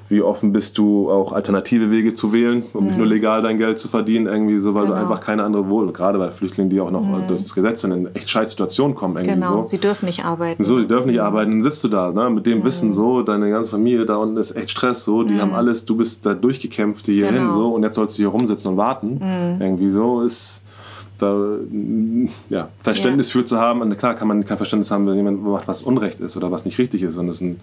Speaker 4: wie offen bist du auch alternative Wege zu wählen, um mhm. nicht nur legal dein Geld zu verdienen, irgendwie so, weil genau. du einfach keine andere Wohl, gerade bei Flüchtlingen, die auch noch mhm. durch das Gesetz in echt scheiß Situationen kommen. Irgendwie
Speaker 2: genau,
Speaker 4: so.
Speaker 2: sie dürfen nicht arbeiten.
Speaker 4: So, die dürfen nicht arbeiten, dann sitzt du da, ne, mit dem mhm. Wissen so, deine ganze Familie da unten ist echt Stress, so, die mhm. haben alles, du bist da durchgekämpft hier genau. hin, so, und jetzt sollst du hier rumsitzen und warten. Mhm. Irgendwie so ist da ja, Verständnis ja. für zu haben. Und klar kann man kein Verständnis haben, wenn jemand macht, was Unrecht ist oder was nicht richtig ist. Und das ist ein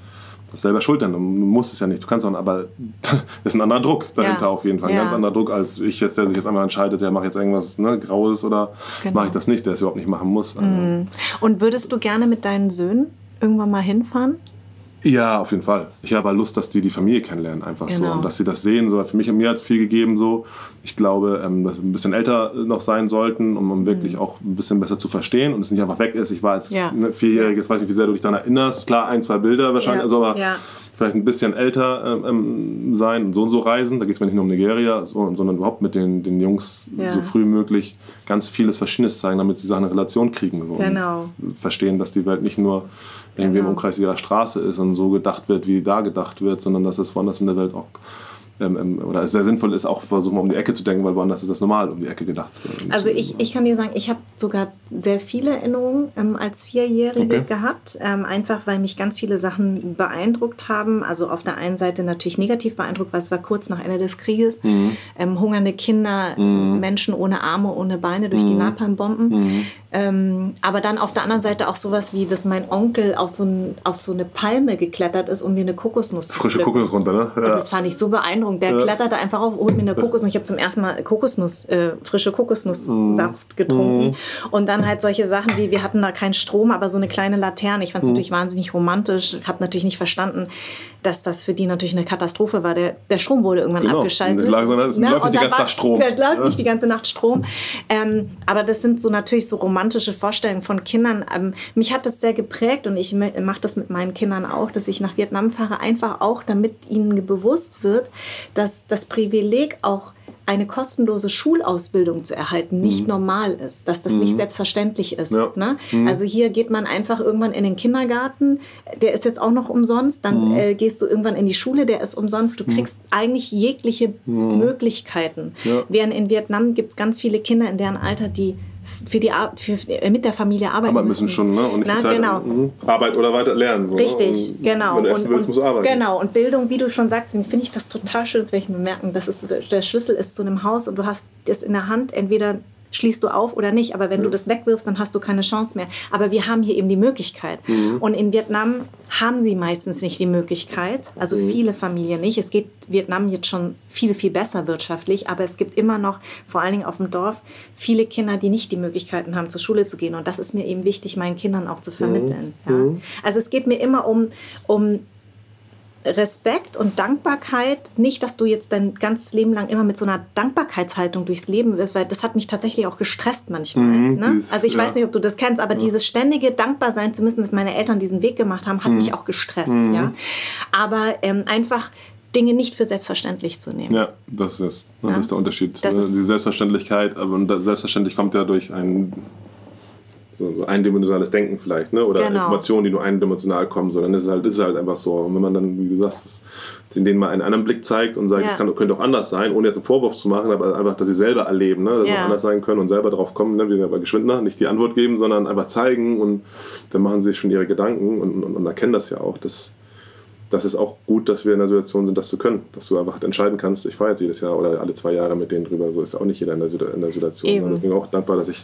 Speaker 4: das selber schultern. Du musst es ja nicht, du kannst auch, aber das ist ein anderer Druck dahinter ja. auf jeden Fall. Ein ja. ganz anderer Druck als ich jetzt, der sich jetzt einmal entscheidet, der macht jetzt irgendwas ne, Graues oder genau. mache ich das nicht, der es überhaupt nicht machen muss. Also
Speaker 2: mhm. Und würdest du gerne mit deinen Söhnen irgendwann mal hinfahren?
Speaker 4: Ja, auf jeden Fall. Ich habe Lust, dass die die Familie kennenlernen, einfach genau. so. Und dass sie das sehen. So. Für mich und mir hat es viel gegeben. So. Ich glaube, ähm, dass wir ein bisschen älter noch sein sollten, um, um wirklich mhm. auch ein bisschen besser zu verstehen und es nicht einfach weg ist. Ich war als ja. ne, Vierjähriges, weiß nicht, wie sehr du dich daran erinnerst. Klar, ein, zwei Bilder wahrscheinlich, ja. also, aber ja. vielleicht ein bisschen älter ähm, ähm sein und so und so reisen. Da geht es mir nicht nur um Nigeria, so, sondern überhaupt mit den, den Jungs so früh möglich ganz vieles Verschiedenes zeigen, damit sie Sachen in Relation kriegen. So.
Speaker 2: Genau.
Speaker 4: Und verstehen, dass die Welt nicht nur irgendwie genau. im Umkreis ihrer Straße ist und so gedacht wird, wie da gedacht wird, sondern dass es woanders in der Welt auch ähm, ähm, oder es sehr sinnvoll ist, auch versuchen, um die Ecke zu denken, weil woanders ist das normal, um die Ecke gedacht.
Speaker 2: Also ich, ich kann dir sagen, ich habe sogar sehr viele Erinnerungen ähm, als Vierjährige okay. gehabt, ähm, einfach weil mich ganz viele Sachen beeindruckt haben. Also auf der einen Seite natürlich negativ beeindruckt, weil es war kurz nach Ende des Krieges. Mhm. Ähm, hungernde Kinder, mhm. Menschen ohne Arme, ohne Beine durch mhm. die Napalmbomben. Ähm, aber dann auf der anderen Seite auch sowas wie, dass mein Onkel auf so, ein, auf so eine Palme geklettert ist, um mir eine Kokosnuss
Speaker 4: zu Frische Kokosnuss runter, ne?
Speaker 2: Ja. Und das fand ich so beeindruckend. Der ja. kletterte einfach auf, holt mir eine Kokosnuss. Ich habe zum ersten Mal Kokosnuss, äh, frische Kokosnusssaft mhm. getrunken. Mhm. Und dann halt solche Sachen wie, wir hatten da keinen Strom, aber so eine kleine Laterne. Ich fand es mhm. natürlich wahnsinnig romantisch, habe natürlich nicht verstanden, dass das für die natürlich eine Katastrophe war. Der, der Strom wurde irgendwann genau. abgeschaltet. Es, lag,
Speaker 4: es ne? läuft nicht die ganze Nacht Strom.
Speaker 2: Es läuft nicht die ganze Nacht Strom. Ähm, aber das sind so natürlich so romantische Vorstellungen von Kindern. Ähm, mich hat das sehr geprägt und ich mache das mit meinen Kindern auch, dass ich nach Vietnam fahre, einfach auch, damit ihnen bewusst wird, dass das Privileg auch eine kostenlose Schulausbildung zu erhalten nicht mhm. normal ist, dass das mhm. nicht selbstverständlich ist. Ja. Ne? Mhm. Also hier geht man einfach irgendwann in den Kindergarten, der ist jetzt auch noch umsonst, dann mhm. äh, gehst du irgendwann in die Schule, der ist umsonst. Du mhm. kriegst eigentlich jegliche. Möglichkeiten. Ja. Während in Vietnam gibt es ganz viele Kinder in deren Alter, die für die für, äh, mit der Familie arbeiten
Speaker 4: Aber müssen. schon, ne? Und nicht Na, Zeit,
Speaker 2: genau.
Speaker 4: Arbeit oder weiter lernen. So,
Speaker 2: ne? Richtig,
Speaker 4: und
Speaker 2: genau.
Speaker 4: Wenn du essen willst, musst du arbeiten.
Speaker 2: Genau, und Bildung, wie du schon sagst, finde ich das total schön, das ich mir merken, dass es der Schlüssel ist zu einem Haus und du hast das in der Hand, entweder schließt du auf oder nicht. Aber wenn ja. du das wegwirfst, dann hast du keine Chance mehr. Aber wir haben hier eben die Möglichkeit. Mhm. Und in Vietnam haben sie meistens nicht die Möglichkeit. Also mhm. viele Familien nicht. Es geht Vietnam jetzt schon viel, viel besser wirtschaftlich. Aber es gibt immer noch, vor allen Dingen auf dem Dorf, viele Kinder, die nicht die Möglichkeiten haben, zur Schule zu gehen. Und das ist mir eben wichtig, meinen Kindern auch zu vermitteln. Mhm. Ja. Also es geht mir immer um, um Respekt und Dankbarkeit. Nicht, dass du jetzt dein ganzes Leben lang immer mit so einer Dankbarkeitshaltung durchs Leben wirst, weil das hat mich tatsächlich auch gestresst manchmal. Mhm, ne? dieses, also ich ja. weiß nicht, ob du das kennst, aber ja. dieses ständige Dankbarsein, zumindest dass meine Eltern diesen Weg gemacht haben, hat mhm. mich auch gestresst. Mhm. Ja? Aber ähm, einfach Dinge nicht für selbstverständlich zu nehmen.
Speaker 4: Ja, das ist, ja. das ist der Unterschied. Das ist die Selbstverständlichkeit, und selbstverständlich kommt ja durch ein so, so eindimensionales Denken vielleicht, ne? Oder genau. Informationen, die nur eindimensional kommen, so, dann ist es halt, ist es halt einfach so. Und wenn man dann, wie du sagst, denen mal einen anderen Blick zeigt und sagt, es ja. könnte auch anders sein, ohne jetzt einen Vorwurf zu machen, aber einfach, dass sie selber erleben, ne? dass ja. auch anders sein können und selber drauf kommen, ne? wie bei Geschwindner, nicht die Antwort geben, sondern einfach zeigen und dann machen sie sich schon ihre Gedanken und, und, und erkennen das ja auch, dass das ist auch gut, dass wir in der Situation sind, das zu können. Dass du einfach entscheiden kannst, ich fahre jetzt jedes Jahr oder alle zwei Jahre mit denen drüber. So ist auch nicht jeder in der, in der Situation. Eben. Also ich bin auch dankbar, dass ich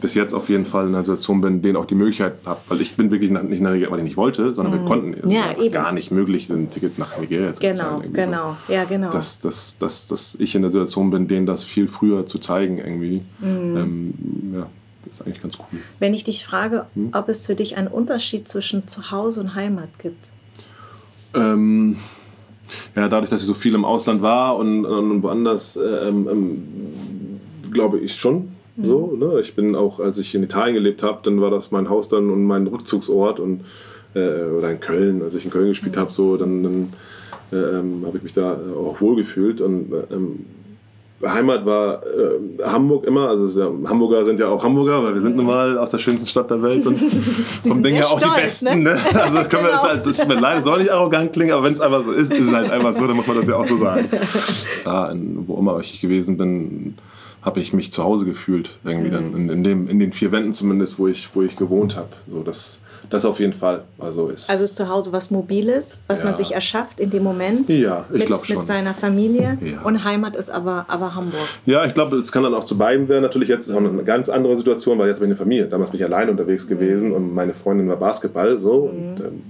Speaker 4: bis jetzt auf jeden Fall in der Situation bin, denen auch die Möglichkeit habe. Weil ich bin wirklich nicht nach Nigeria, weil ich nicht wollte, sondern mhm. wir konnten. Es ja, war gar nicht möglich, ein Ticket nach Nigeria
Speaker 2: zu genau, zahlen. Genau, so. ja, genau.
Speaker 4: Dass, dass, dass, dass ich in der Situation bin, denen das viel früher zu zeigen irgendwie. Mhm. Ähm, ja, das ist eigentlich ganz cool.
Speaker 2: Wenn ich dich frage, hm? ob es für dich einen Unterschied zwischen Zuhause und Heimat gibt?
Speaker 4: Ähm, ja, dadurch, dass ich so viel im Ausland war und, und woanders, ähm, ähm, glaube ich schon. Mhm. So, ne? Ich bin auch, als ich in Italien gelebt habe, dann war das mein Haus dann und mein Rückzugsort und äh, oder in Köln, als ich in Köln gespielt mhm. habe, so dann, dann äh, ähm, habe ich mich da auch wohl gefühlt und ähm, Heimat war äh, Hamburg immer, also ja, Hamburger sind ja auch Hamburger, weil wir sind nun mal aus der schönsten Stadt der Welt und vom Ding her auch stolz, die Besten. Ne? Ne? Also das, können wir, genau. ist halt, das ist mir leid, soll nicht arrogant klingen, aber wenn es einfach so ist, ist es halt einfach so, dann muss man das ja auch so sagen. Da, in, wo immer ich gewesen bin, habe ich mich zu Hause gefühlt, irgendwie mhm. dann in, in, dem, in den vier Wänden zumindest, wo ich, wo ich gewohnt habe. So, das, das auf jeden Fall. Also ist,
Speaker 2: also ist zu Hause was Mobiles, was ja. man sich erschafft in dem Moment.
Speaker 4: Ja, ich glaube schon.
Speaker 2: Mit seiner Familie. Ja. Und Heimat ist aber, aber Hamburg.
Speaker 4: Ja, ich glaube, es kann dann auch zu beiden werden. Natürlich jetzt ist auch eine ganz andere Situation, weil jetzt bin ich eine Familie. Damals bin ich allein unterwegs mhm. gewesen und meine Freundin war Basketball. So. Mhm. Und, ähm,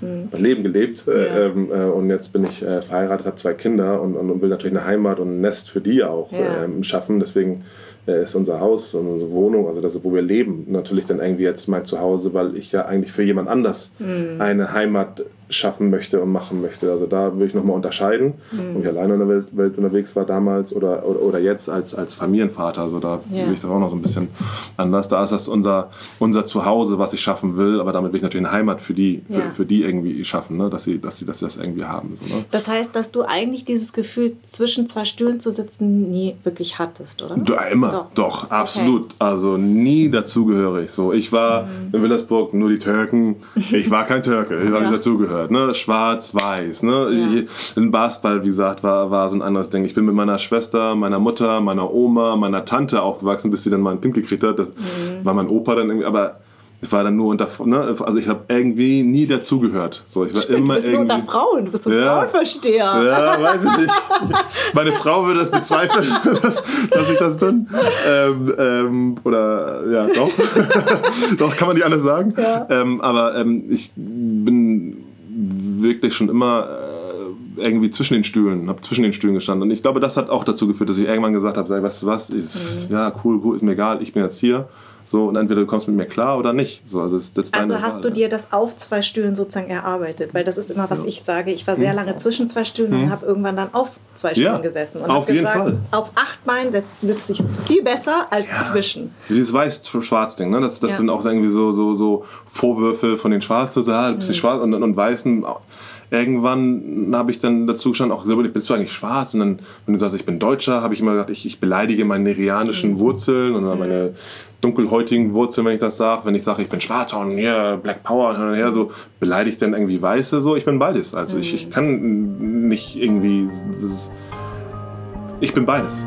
Speaker 4: mhm. mein Leben gelebt äh, ja. ähm, äh, und jetzt bin ich äh, verheiratet, habe zwei Kinder und, und, will natürlich eine Heimat und ein Nest für die auch ja. ähm, schaffen. Deswegen äh, ist unser Haus und unsere Wohnung, also das, wo wir leben, natürlich dann irgendwie jetzt mein Zuhause, weil ich ja eigentlich für jemand anders mhm. eine Heimat schaffen möchte und machen möchte. Also da würde ich nochmal unterscheiden, mhm. ob ich alleine in der Welt, Welt, unterwegs war damals oder, oder, oder, jetzt als, als Familienvater. Also da ja. will ich das auch noch so ein bisschen anders. Da ist das unser, unser Zuhause, was ich schaffen will, aber damit will ich natürlich eine Heimat für die, für, ja. für die irgendwie schaffen, ne? dass, sie, dass, sie, dass sie das irgendwie haben. So, ne?
Speaker 2: Das heißt, dass du eigentlich dieses Gefühl, zwischen zwei Stühlen zu sitzen, nie wirklich hattest, oder?
Speaker 4: Ja, immer, doch, doch absolut. Okay. Also nie dazugehörig. So, ich war mhm. in Willersburg nur die Türken. Ich war kein Türke, ich habe nicht dazugehört gehört, ne? Schwarz, weiß, ne? Ja. In Basketball, wie gesagt, war, war so ein anderes Ding. Ich bin mit meiner Schwester, meiner Mutter, meiner Oma, meiner Tante aufgewachsen, bis sie dann mal ein Kind gekriegt hat. Das mhm. war mein Opa dann irgendwie, aber ich war dann nur unter, ne, also ich habe irgendwie nie dazugehört. So, ich war
Speaker 2: Stimmt, immer du bist irgendwie, nur unter Frauen, du bist ein ja, Frauenversteher.
Speaker 4: Ja, weiß ich nicht. Meine Frau würde das bezweifeln, dass, dass ich das bin. Ähm, ähm, oder ja, doch. doch, kann man nicht anders sagen. Ja. Ähm, aber ähm, ich bin wirklich schon immer äh, irgendwie zwischen den Stühlen, habe zwischen den Stühlen gestanden. Und ich glaube, das hat auch dazu geführt, dass ich irgendwann gesagt habe, sei, weißt du was, ist, mhm. ja, cool, cool, ist mir egal, ich bin jetzt hier. So, und entweder du kommst mit mir klar oder nicht. So, also das,
Speaker 2: das also hast Wahl, du dir das auf zwei Stühlen sozusagen erarbeitet? Weil das ist immer, was ja. ich sage. Ich war sehr mhm. lange zwischen zwei Stühlen mhm. und habe irgendwann dann auf zwei Stühlen ja, gesessen. Und
Speaker 4: auf jeden gesagt, Fall.
Speaker 2: Auf acht Beinen sitze ich viel besser als ja. zwischen.
Speaker 4: Dieses Weiß-Schwarz-Ding, ne? das, das sind auch irgendwie so, so, so Vorwürfe von den Schwarzen, da, mhm. Schwarz und, und Weißen irgendwann habe ich dann dazu gestanden, auch bist du eigentlich schwarz? Und dann, wenn du sagst, ich bin Deutscher, habe ich immer gedacht, ich, ich beleidige meine nigerianischen mhm. Wurzeln oder meine dunkelhäutigen Wurzeln, wenn ich das sage. Wenn ich sage, ich bin schwarz und hier Black Power und her, so beleidigt dann irgendwie Weiße, so ich bin beides. Also ich, ich kann nicht irgendwie. Das, ich bin beides.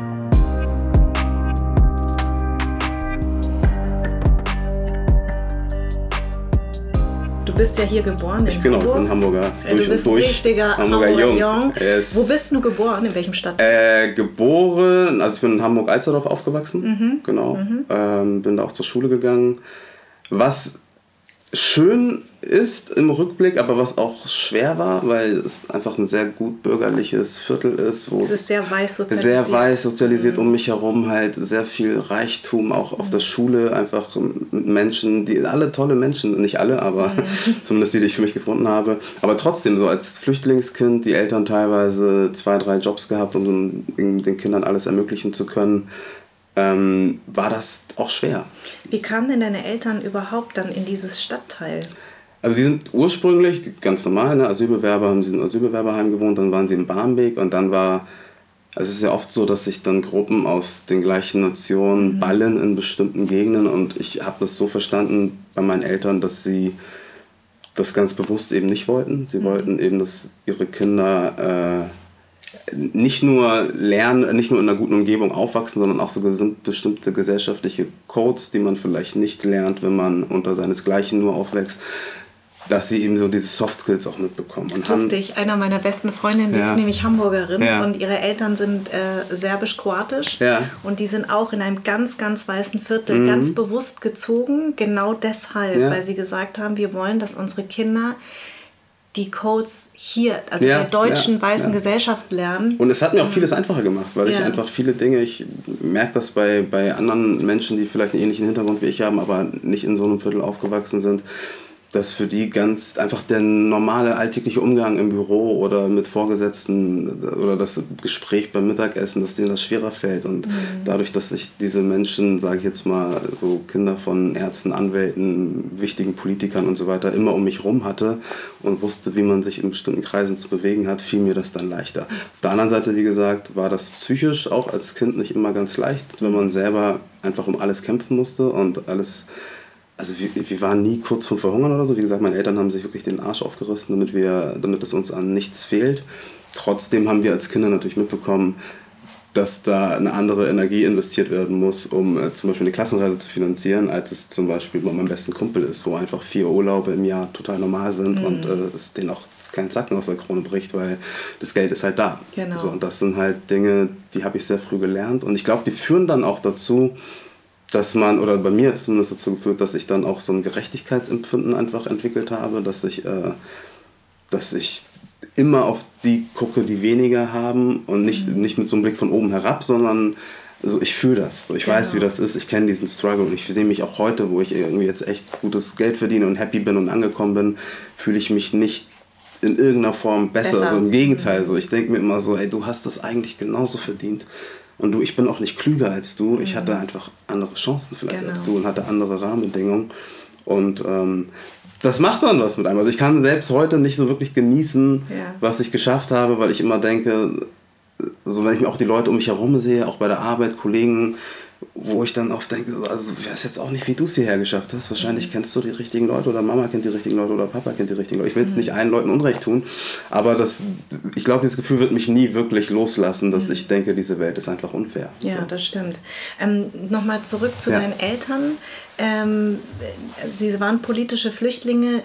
Speaker 2: Bist ja hier geboren.
Speaker 5: ich genau,
Speaker 2: Hamburg.
Speaker 5: bin Hamburger.
Speaker 2: Durch du bist und durch. richtiger Hamburger, Hamburger Jung. Jung. Yes. Wo bist du geboren? In welchem Stadt?
Speaker 5: Äh, geboren, also ich bin in Hamburg-Alsterdorf aufgewachsen. Mhm. Genau. Mhm. Ähm, bin da auch zur Schule gegangen. Was schön ist im Rückblick, aber was auch schwer war, weil es einfach ein sehr gut bürgerliches Viertel ist, wo
Speaker 2: es ist sehr weiß
Speaker 5: sozialisiert, sehr weiß sozialisiert mhm. um mich herum halt sehr viel Reichtum auch auf der Schule einfach mit Menschen, die alle tolle Menschen, nicht alle, aber mhm. zumindest die, die ich für mich gefunden habe, aber trotzdem so als Flüchtlingskind die Eltern teilweise zwei, drei Jobs gehabt, um den Kindern alles ermöglichen zu können ähm, war das auch schwer.
Speaker 2: Wie kamen denn deine Eltern überhaupt dann in dieses Stadtteil?
Speaker 5: Also die sind ursprünglich ganz normal, ne, Asylbewerber haben sie in Asylbewerberheim gewohnt, dann waren sie in Barmbek und dann war Also es ist ja oft so, dass sich dann Gruppen aus den gleichen Nationen mhm. ballen in bestimmten Gegenden und ich habe das so verstanden bei meinen Eltern, dass sie das ganz bewusst eben nicht wollten. Sie mhm. wollten eben, dass ihre Kinder äh, nicht nur lernen, nicht nur in einer guten Umgebung aufwachsen, sondern auch so bestimmte gesellschaftliche Codes, die man vielleicht nicht lernt, wenn man unter seinesgleichen nur aufwächst, dass sie eben so diese Soft Skills auch mitbekommen.
Speaker 2: Das ist lustig. Einer meiner besten Freundinnen ja. ist nämlich Hamburgerin ja. und ihre Eltern sind äh, serbisch-kroatisch ja. und die sind auch in einem ganz, ganz weißen Viertel mhm. ganz bewusst gezogen, genau deshalb, weil sie gesagt haben, wir wollen, dass unsere Kinder die Codes hier, also ja, der deutschen ja, weißen ja. Gesellschaft lernen.
Speaker 5: Und es hat mir auch vieles einfacher gemacht, weil ich einfach viele Dinge, ich merke das bei, bei anderen Menschen, die vielleicht einen ähnlichen Hintergrund wie ich haben, aber nicht in so einem Viertel aufgewachsen sind dass für die ganz einfach der normale alltägliche Umgang im Büro oder mit Vorgesetzten oder das Gespräch beim Mittagessen, dass denen das schwerer fällt. Und mhm. dadurch, dass ich diese Menschen, sage ich jetzt mal, so Kinder von Ärzten, Anwälten, wichtigen Politikern und so weiter immer um mich rum hatte und wusste, wie man sich in bestimmten Kreisen zu bewegen hat, fiel mir das dann leichter. Auf der anderen Seite, wie gesagt, war das psychisch auch als Kind nicht immer ganz leicht, wenn man selber einfach um alles kämpfen musste und alles also wir, wir waren nie kurz vor Verhungern oder so. Wie gesagt, meine Eltern haben sich wirklich den Arsch aufgerissen, damit, wir, damit es uns an nichts fehlt. Trotzdem haben wir als Kinder natürlich mitbekommen, dass da eine andere Energie investiert werden muss, um äh, zum Beispiel eine Klassenreise zu finanzieren, als es zum Beispiel bei meinem besten Kumpel ist, wo einfach vier Urlaube im Jahr total normal sind mhm. und äh, es denen auch kein Zacken aus der Krone bricht, weil das Geld ist halt da. Genau. So, und das sind halt Dinge, die habe ich sehr früh gelernt und ich glaube, die führen dann auch dazu, dass man, oder bei mir zumindest dazu geführt, dass ich dann auch so ein Gerechtigkeitsempfinden einfach entwickelt habe, dass ich, äh, dass ich immer auf die gucke, die weniger haben und nicht, mhm. nicht mit so einem Blick von oben herab, sondern so, ich fühle das. So, ich genau. weiß, wie das ist. Ich kenne diesen Struggle und ich sehe mich auch heute, wo ich irgendwie jetzt echt gutes Geld verdiene und happy bin und angekommen bin, fühle ich mich nicht in irgendeiner Form besser. besser. Also Im Gegenteil, so ich denke mir immer so, ey, du hast das eigentlich genauso verdient. Und du, ich bin auch nicht klüger als du. Ich hatte mhm. einfach andere Chancen vielleicht genau. als du und hatte andere Rahmenbedingungen. Und ähm, das macht dann was mit einem. Also ich kann selbst heute nicht so wirklich genießen, ja. was ich geschafft habe, weil ich immer denke, so wenn ich mir auch die Leute um mich herum sehe, auch bei der Arbeit, Kollegen, wo ich dann oft denke, also wäre es jetzt auch nicht, wie du es hierher geschafft hast. Wahrscheinlich mhm. kennst du die richtigen Leute oder Mama kennt die richtigen Leute oder Papa kennt die richtigen Leute. Ich will jetzt mhm. nicht allen Leuten Unrecht tun, aber das, ich glaube, dieses Gefühl wird mich nie wirklich loslassen, dass mhm. ich denke, diese Welt ist einfach unfair.
Speaker 2: Ja, so. das stimmt. Ähm, Nochmal zurück zu ja. deinen Eltern. Ähm, sie waren politische Flüchtlinge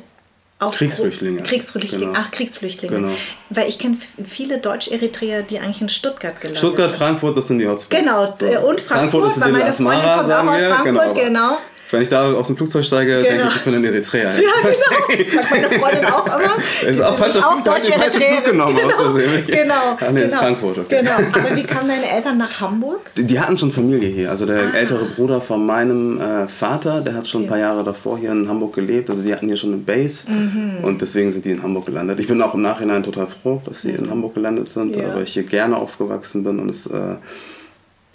Speaker 5: auch Kriegsflüchtlinge.
Speaker 2: Kriegsflüchtlinge. Genau. Ach, Kriegsflüchtlinge. Genau. Weil ich kenne viele Deutsch-Eritreer, die eigentlich in Stuttgart
Speaker 5: gelandet Stuttgart, Frankfurt, das sind die Hotspots.
Speaker 2: Genau, so. und Frankfurt,
Speaker 5: Frankfurt ist weil meine Freundin kommt auch aus Frankfurt, genau. genau. Wenn ich da aus dem Flugzeug steige, genau. denke ich, ich bin in Eritrea. Ja,
Speaker 2: genau. Sagt meine Freundin auch immer.
Speaker 5: Ist auch falscher Flug, Flug genommen
Speaker 2: genau. aus Genau.
Speaker 5: Ach nee, genau. ist Frankfurt. Okay.
Speaker 2: Genau. Aber wie kamen deine Eltern nach Hamburg?
Speaker 5: Die, die hatten schon Familie hier. Also der ah. ältere Bruder von meinem äh, Vater, der hat schon ein paar Jahre davor hier in Hamburg gelebt. Also die hatten hier schon eine Base. Mhm. Und deswegen sind die in Hamburg gelandet. Ich bin auch im Nachhinein total froh, dass sie mhm. in Hamburg gelandet sind, ja. weil ich hier gerne aufgewachsen bin und es äh,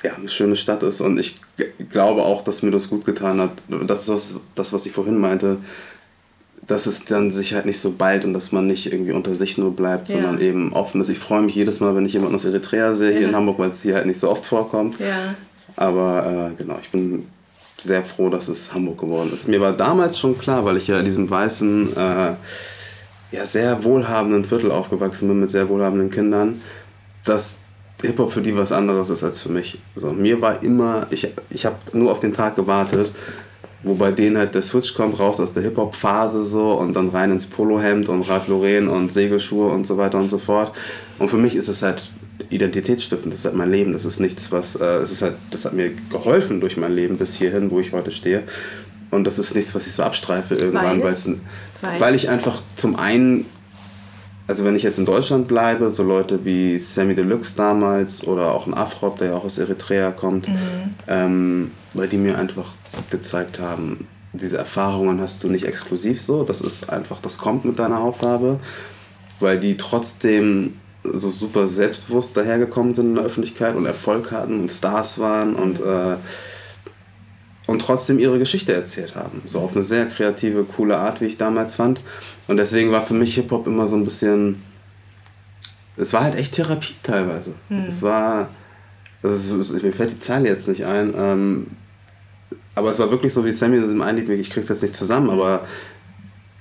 Speaker 5: ja, eine schöne Stadt ist. Und ich glaube auch, dass mir das gut getan hat. Das ist das, das, was ich vorhin meinte, dass es dann sich halt nicht so bald und dass man nicht irgendwie unter sich nur bleibt, ja. sondern eben offen ist. Ich freue mich jedes Mal, wenn ich jemanden aus Eritrea sehe, ja. hier in Hamburg, weil es hier halt nicht so oft vorkommt. Ja. Aber äh, genau, ich bin sehr froh, dass es Hamburg geworden ist. Mir war damals schon klar, weil ich ja in diesem weißen, äh, ja, sehr wohlhabenden Viertel aufgewachsen bin mit sehr wohlhabenden Kindern, dass Hip-Hop für die was anderes ist als für mich. So, mir war immer, ich, ich habe nur auf den Tag gewartet, wo bei denen halt der Switch kommt, raus aus der Hip-Hop-Phase so und dann rein ins Polohemd und Ralph Lauren und Segelschuhe und so weiter und so fort. Und für mich ist es halt identitätsstiftend, das ist halt mein Leben, das ist nichts, was, äh, es ist halt, das hat mir geholfen durch mein Leben bis hierhin, wo ich heute stehe. Und das ist nichts, was ich so abstreife irgendwann, weil, weil ich einfach zum einen also wenn ich jetzt in Deutschland bleibe, so Leute wie Sammy Deluxe damals oder auch ein Afrop, der ja auch aus Eritrea kommt, mhm. ähm, weil die mir einfach gezeigt haben, diese Erfahrungen hast du nicht exklusiv so, das ist einfach, das kommt mit deiner Hautfarbe, weil die trotzdem so super selbstbewusst dahergekommen sind in der Öffentlichkeit und Erfolg hatten und Stars waren und, äh, und trotzdem ihre Geschichte erzählt haben. So auf eine sehr kreative, coole Art, wie ich damals fand. Und deswegen war für mich Hip-Hop immer so ein bisschen es war halt echt Therapie teilweise. Mhm. Es war, das ist, mir fällt die Zeile jetzt nicht ein, ähm, aber es war wirklich so wie Sammy das im Einlied, ich krieg's jetzt nicht zusammen, aber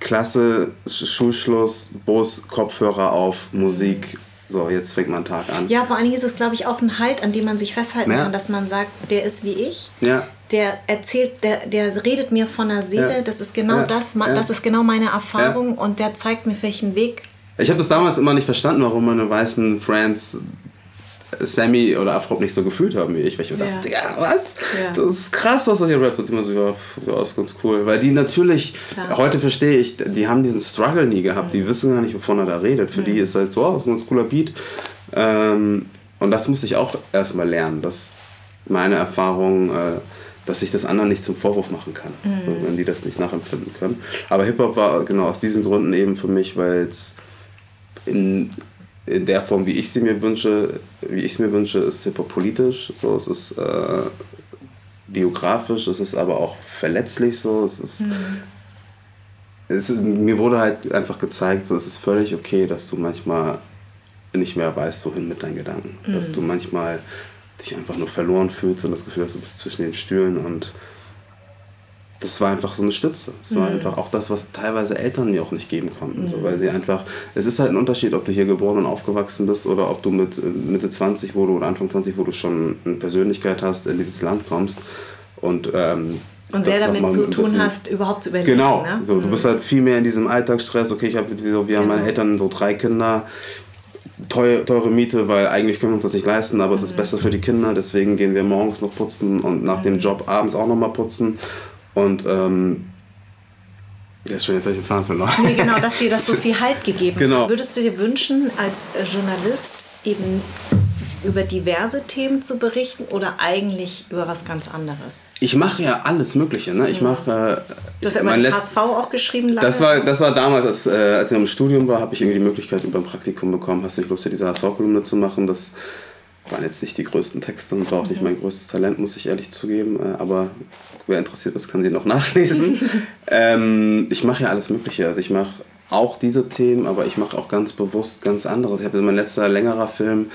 Speaker 5: Klasse, Schulschluss, Bus, Kopfhörer auf, Musik, so, jetzt fängt mein Tag an.
Speaker 2: Ja, vor allen Dingen ist es, glaube ich, auch ein Halt, an dem man sich festhalten ja. kann, dass man sagt, der ist wie ich.
Speaker 5: Ja.
Speaker 2: Der erzählt, der, der redet mir von der Seele, ja. das ist genau ja. das, das ist genau meine Erfahrung und der zeigt mir welchen Weg.
Speaker 5: Ich habe das damals immer nicht verstanden, warum meine weißen Friends Sammy oder Afrop nicht so gefühlt haben wie ich. Weil ich ja. dachte, ja, was? Ja. Das ist krass, was er hier rappt. Und immer so, ja, ja, ist ganz cool. Weil die natürlich, Klar. heute verstehe ich, die haben diesen Struggle nie gehabt. Die wissen gar nicht, wovon er da redet. Für die ist halt so, oh, ist ein ganz cooler Beat. Ähm, und das musste ich auch erstmal lernen. dass meine Erfahrung, äh, dass ich das anderen nicht zum Vorwurf machen kann, mhm. wenn die das nicht nachempfinden können. Aber Hip-Hop war genau aus diesen Gründen eben für mich, weil es in in der Form, wie ich sie mir wünsche, wie ich es mir wünsche, ist Hip-Hop politisch. So, es ist äh, biografisch, es ist aber auch verletzlich so. Es ist, mhm. es, mir wurde halt einfach gezeigt, so es ist völlig okay, dass du manchmal nicht mehr weißt, wohin mit deinen Gedanken. Mhm. Dass du manchmal dich einfach nur verloren fühlst und das Gefühl hast, du bist zwischen den Stühlen und das war einfach so eine Stütze. Es war mhm. einfach auch das, was teilweise Eltern mir auch nicht geben konnten. Mhm. So, weil sie einfach, es ist halt ein Unterschied, ob du hier geboren und aufgewachsen bist oder ob du mit äh, Mitte 20, wo du oder Anfang 20, wo du schon eine Persönlichkeit hast, in dieses Land kommst und ähm,
Speaker 2: und sehr damit zu tun bisschen, hast, überhaupt zu überleben.
Speaker 5: Genau, ne? so, du bist mhm. halt viel mehr in diesem Alltagsstress. Okay, ich hab, wir haben genau. meine Eltern so drei Kinder, teure, teure Miete, weil eigentlich können wir uns das nicht leisten, aber es ist mhm. besser für die Kinder. Deswegen gehen wir morgens noch putzen und nach dem Job abends auch noch mal putzen. Und ähm, ja, schon jetzt habe ich den Faden verloren.
Speaker 2: Nee, genau, dass dir das so viel Halt gegeben
Speaker 5: genau.
Speaker 2: hat. Würdest du dir wünschen, als Journalist eben über diverse Themen zu berichten oder eigentlich über was ganz anderes?
Speaker 5: Ich mache ja alles Mögliche. Ne? Ich mache. Äh,
Speaker 2: du hast ja immer HSV auch geschrieben.
Speaker 5: Lange. Das war, das war damals, als, äh, als ich im Studium war, habe ich irgendwie die Möglichkeit über ein Praktikum bekommen. Hast du nicht Lust, hier diese HSV-Kolumne zu machen? Das waren jetzt nicht die größten Texte und war auch nicht mein größtes Talent, muss ich ehrlich zugeben. Äh, aber wer interessiert ist, kann sie noch nachlesen. ähm, ich mache ja alles Mögliche. Also ich mache auch diese Themen, aber ich mache auch ganz bewusst ganz anderes. Ich habe mein letzter längerer Film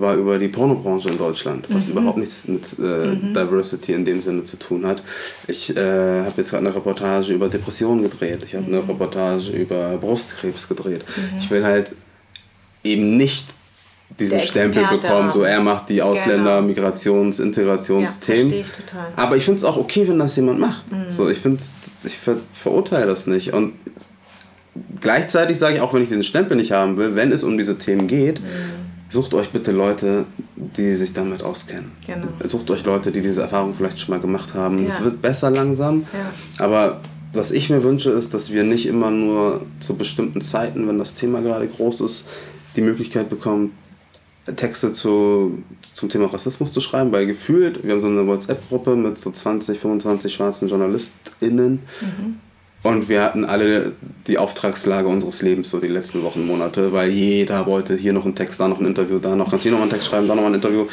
Speaker 5: war über die Pornobranche in Deutschland, was mhm. überhaupt nichts mit äh, mhm. Diversity in dem Sinne zu tun hat. Ich äh, habe jetzt gerade eine Reportage über Depressionen gedreht. Ich habe mhm. eine Reportage über Brustkrebs gedreht. Mhm. Ich will halt eben nicht diesen Stempel bekommen, so er macht die Ausländer, genau. Migrations-, Integrationsthemen. Ja, Aber ich finde es auch okay, wenn das jemand macht. Mhm. So, ich finde, ich ver verurteile das nicht. Und gleichzeitig sage ich auch, wenn ich diesen Stempel nicht haben will, wenn es um diese Themen geht, mhm. Sucht euch bitte Leute, die sich damit auskennen. Genau. Sucht euch Leute, die diese Erfahrung vielleicht schon mal gemacht haben. Es ja. wird besser langsam, ja. aber was ich mir wünsche, ist, dass wir nicht immer nur zu bestimmten Zeiten, wenn das Thema gerade groß ist, die Möglichkeit bekommen, Texte zu, zum Thema Rassismus zu schreiben, weil gefühlt, wir haben so eine WhatsApp-Gruppe mit so 20, 25 schwarzen JournalistInnen mhm. Und wir hatten alle die Auftragslage unseres Lebens so die letzten Wochen, Monate, weil jeder wollte hier noch einen Text, da noch ein Interview, da noch, kannst du hier noch einen Text schreiben, da noch ein Interview.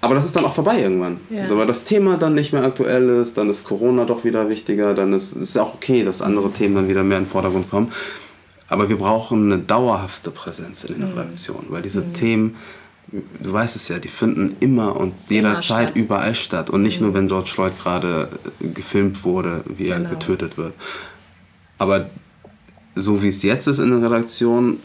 Speaker 5: Aber das ist dann auch vorbei irgendwann. Ja. Also, weil das Thema dann nicht mehr aktuell ist, dann ist Corona doch wieder wichtiger, dann ist es auch okay, dass andere Themen dann wieder mehr in den Vordergrund kommen. Aber wir brauchen eine dauerhafte Präsenz in den mhm. Redaktionen, weil diese mhm. Themen, du weißt es ja, die finden immer und jederzeit statt. überall statt. Und nicht mhm. nur, wenn George Floyd gerade äh, gefilmt wurde, wie genau. er getötet wird. Aber so wie es jetzt ist in der Redaktion,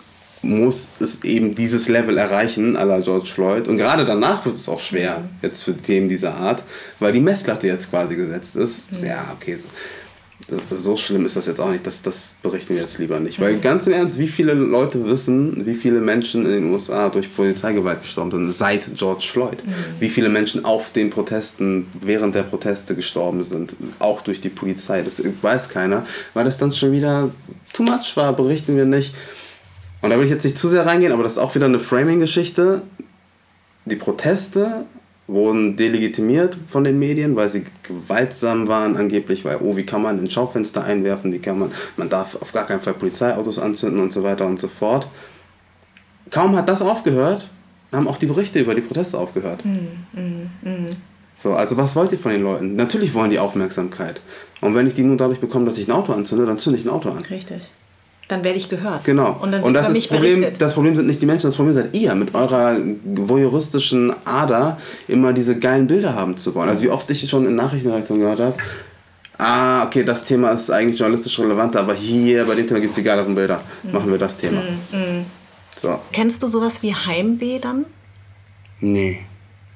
Speaker 5: muss es eben dieses Level erreichen, à la George Floyd. Und gerade danach wird es auch schwer, mhm. jetzt für Themen dieser Art, weil die Messlatte jetzt quasi gesetzt ist. Mhm. Ja, okay, so schlimm ist das jetzt auch nicht, das, das berichten wir jetzt lieber nicht. Weil ganz im Ernst, wie viele Leute wissen, wie viele Menschen in den USA durch Polizeigewalt gestorben sind seit George Floyd? Mhm. Wie viele Menschen auf den Protesten, während der Proteste gestorben sind, auch durch die Polizei? Das weiß keiner, weil das dann schon wieder too much war, berichten wir nicht. Und da will ich jetzt nicht zu sehr reingehen, aber das ist auch wieder eine Framing-Geschichte. Die Proteste wurden delegitimiert von den Medien, weil sie gewaltsam waren angeblich, weil, oh, wie kann man ein Schaufenster einwerfen, wie kann man, man darf auf gar keinen Fall Polizeiautos anzünden und so weiter und so fort. Kaum hat das aufgehört, haben auch die Berichte über die Proteste aufgehört. Mm, mm, mm. So, also was wollt ihr von den Leuten? Natürlich wollen die Aufmerksamkeit. Und wenn ich die nur dadurch bekomme, dass ich ein Auto anzünde, dann zünde ich ein Auto an.
Speaker 2: Richtig. Dann werde ich gehört.
Speaker 5: Genau.
Speaker 2: Und, dann
Speaker 5: und das, ist das, Problem, das Problem sind nicht die Menschen, das Problem seid ihr mit eurer voyeuristischen Ader, immer diese geilen Bilder haben zu wollen. Also wie oft ich schon in Nachrichtenreaktionen gehört habe, ah, okay, das Thema ist eigentlich journalistisch relevant, aber hier bei dem Thema gibt es die geileren Bilder. Mhm. Machen wir das Thema. Mhm. mhm.
Speaker 2: So. Kennst du sowas wie Heimweh dann?
Speaker 5: Nee.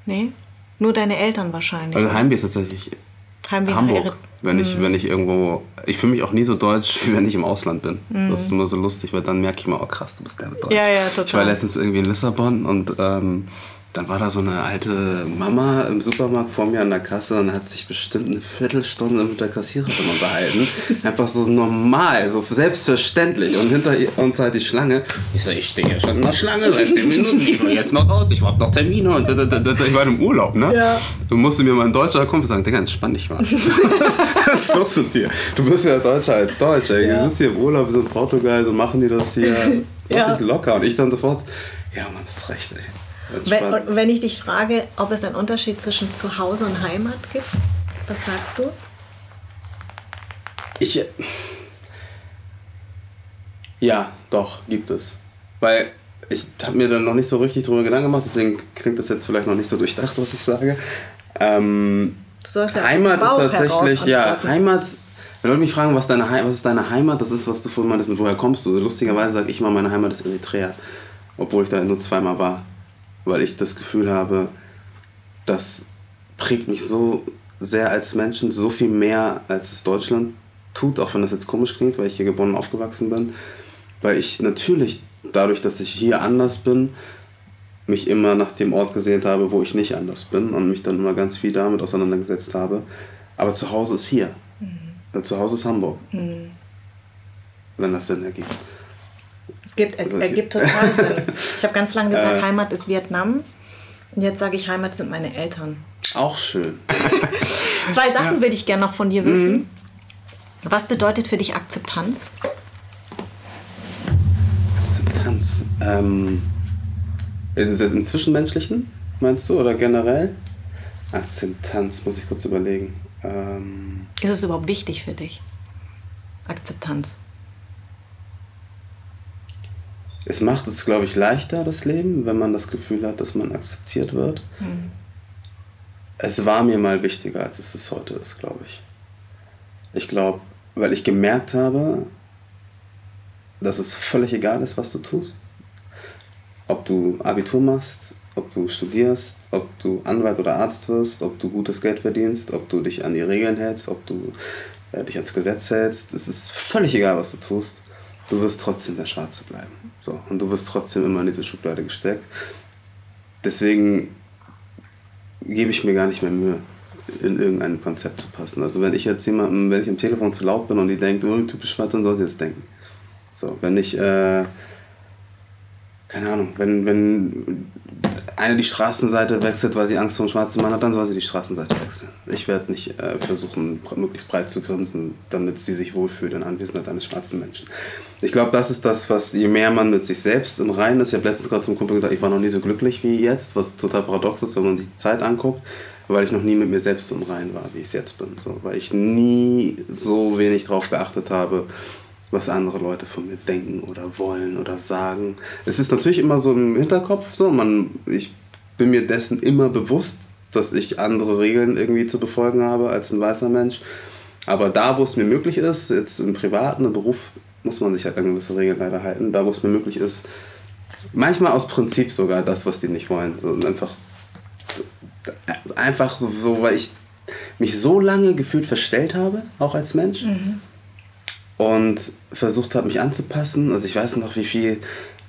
Speaker 2: Nee? Nur deine Eltern wahrscheinlich.
Speaker 5: Also Heimweh ist tatsächlich Heimweh Hamburg. Wenn ich, mhm. wenn ich irgendwo. Ich fühle mich auch nie so deutsch, wie wenn ich im Ausland bin. Mhm. Das ist immer so lustig, weil dann merke ich mal, oh krass, du bist der Deutsch.
Speaker 2: Ja, ja, total.
Speaker 5: Ich war letztens irgendwie in Lissabon und ähm, dann war da so eine alte Mama im Supermarkt vor mir an der Kasse und hat sich bestimmt eine Viertelstunde mit der Kassiererin unterhalten. Einfach so normal, so selbstverständlich. Und hinter uns halt die Schlange. Ich so, ich stehe ja schon in der Schlange seit 10 Minuten. Ich will jetzt mal raus, ich hab noch Termine. Und ich war im Urlaub, ne? Ja. Du musst mir mein deutscher Kumpel sagen, Digga, entspann dich mal. Was ist los mit dir? Du bist ja Deutscher als Deutsch, ey. Ja. Du bist hier im Urlaub, wir sind in Portugal, so machen die das hier ja. locker. Und ich dann sofort, ja, man, hast recht, ey.
Speaker 2: Wenn, wenn ich dich frage, ob es einen Unterschied zwischen Zuhause und Heimat gibt, was sagst du?
Speaker 5: Ich. Äh, ja, doch, gibt es. Weil ich habe mir dann noch nicht so richtig drüber Gedanken gemacht, deswegen klingt das jetzt vielleicht noch nicht so durchdacht, was ich sage. Ähm, ja Heimat ist tatsächlich, ja, Heimat, wenn Leute mich fragen, was, deine, was ist deine Heimat, das ist, was du vorhin meintest, mit woher kommst du. Lustigerweise sage ich immer, meine Heimat ist Eritrea, obwohl ich da nur zweimal war weil ich das Gefühl habe, das prägt mich so sehr als Menschen, so viel mehr als es Deutschland tut, auch wenn das jetzt komisch klingt, weil ich hier geboren und aufgewachsen bin. Weil ich natürlich dadurch, dass ich hier anders bin, mich immer nach dem Ort gesehnt habe, wo ich nicht anders bin und mich dann immer ganz viel damit auseinandergesetzt habe. Aber zu Hause ist hier. Mhm. Zu Hause ist Hamburg. Mhm. Wenn das Sinn ergibt.
Speaker 2: Es gibt, er, ergibt total Sinn. Ich habe ganz lange gesagt, äh, Heimat ist Vietnam. Und jetzt sage ich, Heimat sind meine Eltern.
Speaker 5: Auch schön.
Speaker 2: Zwei Sachen ja. würde ich gerne noch von dir wissen. Mhm. Was bedeutet für dich Akzeptanz?
Speaker 5: Akzeptanz. Ähm, ist das im Zwischenmenschlichen, meinst du, oder generell? Akzeptanz, muss ich kurz überlegen. Ähm,
Speaker 2: ist es überhaupt wichtig für dich? Akzeptanz
Speaker 5: es macht es, glaube ich, leichter, das Leben, wenn man das Gefühl hat, dass man akzeptiert wird. Mhm. Es war mir mal wichtiger, als es es heute ist, glaube ich. Ich glaube, weil ich gemerkt habe, dass es völlig egal ist, was du tust. Ob du Abitur machst, ob du studierst, ob du Anwalt oder Arzt wirst, ob du gutes Geld verdienst, ob du dich an die Regeln hältst, ob du äh, dich ans Gesetz hältst. Es ist völlig egal, was du tust du wirst trotzdem der Schwarze bleiben. So, und du wirst trotzdem immer in diese Schublade gesteckt. Deswegen gebe ich mir gar nicht mehr Mühe, in irgendein Konzept zu passen. Also wenn ich jetzt jemandem, wenn ich am Telefon zu laut bin und die denkt, oh, typisch schwarz, dann soll sie das denken. So, wenn ich, äh, keine Ahnung, wenn, wenn eine die Straßenseite wechselt, weil sie Angst vor einem schwarzen Mann hat, dann soll sie die Straßenseite wechseln. Ich werde nicht äh, versuchen, möglichst breit zu grinsen, damit sie sich wohlfühlt in Anwesenheit eines schwarzen Menschen. Ich glaube, das ist das, was je mehr man mit sich selbst im Reinen ist. Ich habe letztens gerade zum Kumpel gesagt, ich war noch nie so glücklich wie jetzt, was total paradox ist, wenn man sich die Zeit anguckt, weil ich noch nie mit mir selbst im Reinen war, wie ich es jetzt bin. So, weil ich nie so wenig darauf geachtet habe, was andere Leute von mir denken oder wollen oder sagen. Es ist natürlich immer so im Hinterkopf so, man, ich bin mir dessen immer bewusst, dass ich andere Regeln irgendwie zu befolgen habe als ein weißer Mensch. Aber da, wo es mir möglich ist, jetzt im privaten im Beruf, muss man sich halt an gewisse Regeln leider halten. Da, wo es mir möglich ist, manchmal aus Prinzip sogar das, was die nicht wollen. So, einfach, einfach so, so, weil ich mich so lange gefühlt verstellt habe, auch als Mensch. Mhm und versucht habe, mich anzupassen. Also ich weiß noch, wie viel,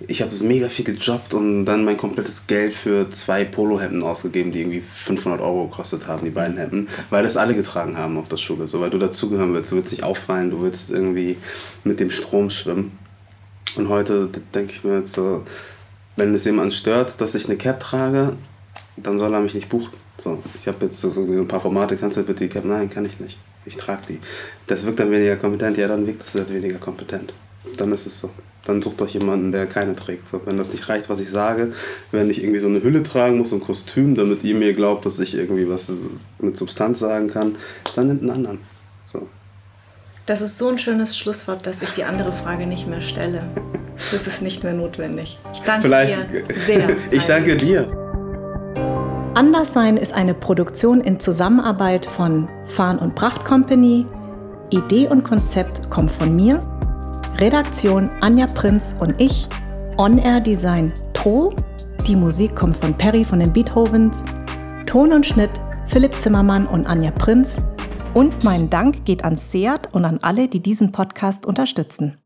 Speaker 5: ich habe mega viel gejobbt und dann mein komplettes Geld für zwei Polohemden ausgegeben, die irgendwie 500 Euro gekostet haben, die beiden Hemden, weil das alle getragen haben auf der Schule, so weil du dazugehören willst, du willst nicht auffallen, du willst irgendwie mit dem Strom schwimmen. Und heute denke ich mir jetzt so, wenn es jemand stört, dass ich eine Cap trage, dann soll er mich nicht buchen. So, ich habe jetzt so ein paar Formate, kannst du bitte die Cap? Nein, kann ich nicht ich trage die. Das wirkt dann weniger kompetent, ja, dann wirkt es halt weniger kompetent. Dann ist es so. Dann sucht doch jemanden, der keine trägt. So, wenn das nicht reicht, was ich sage, wenn ich irgendwie so eine Hülle tragen muss, so ein Kostüm, damit ihr mir glaubt, dass ich irgendwie was mit Substanz sagen kann, dann nimmt einen anderen. So.
Speaker 6: Das ist so ein schönes Schlusswort, dass ich die andere Frage nicht mehr stelle. Das ist nicht mehr notwendig. Ich danke
Speaker 5: Vielleicht,
Speaker 6: dir sehr.
Speaker 5: ich danke dir.
Speaker 2: Anderssein ist eine Produktion in Zusammenarbeit von Farn und Pracht Company. Idee und Konzept kommt von mir. Redaktion Anja Prinz und ich. On-Air Design Tro. Die Musik kommt von Perry von den Beethovens. Ton und Schnitt Philipp Zimmermann und Anja Prinz. Und mein Dank geht an Seat und an alle, die diesen Podcast unterstützen.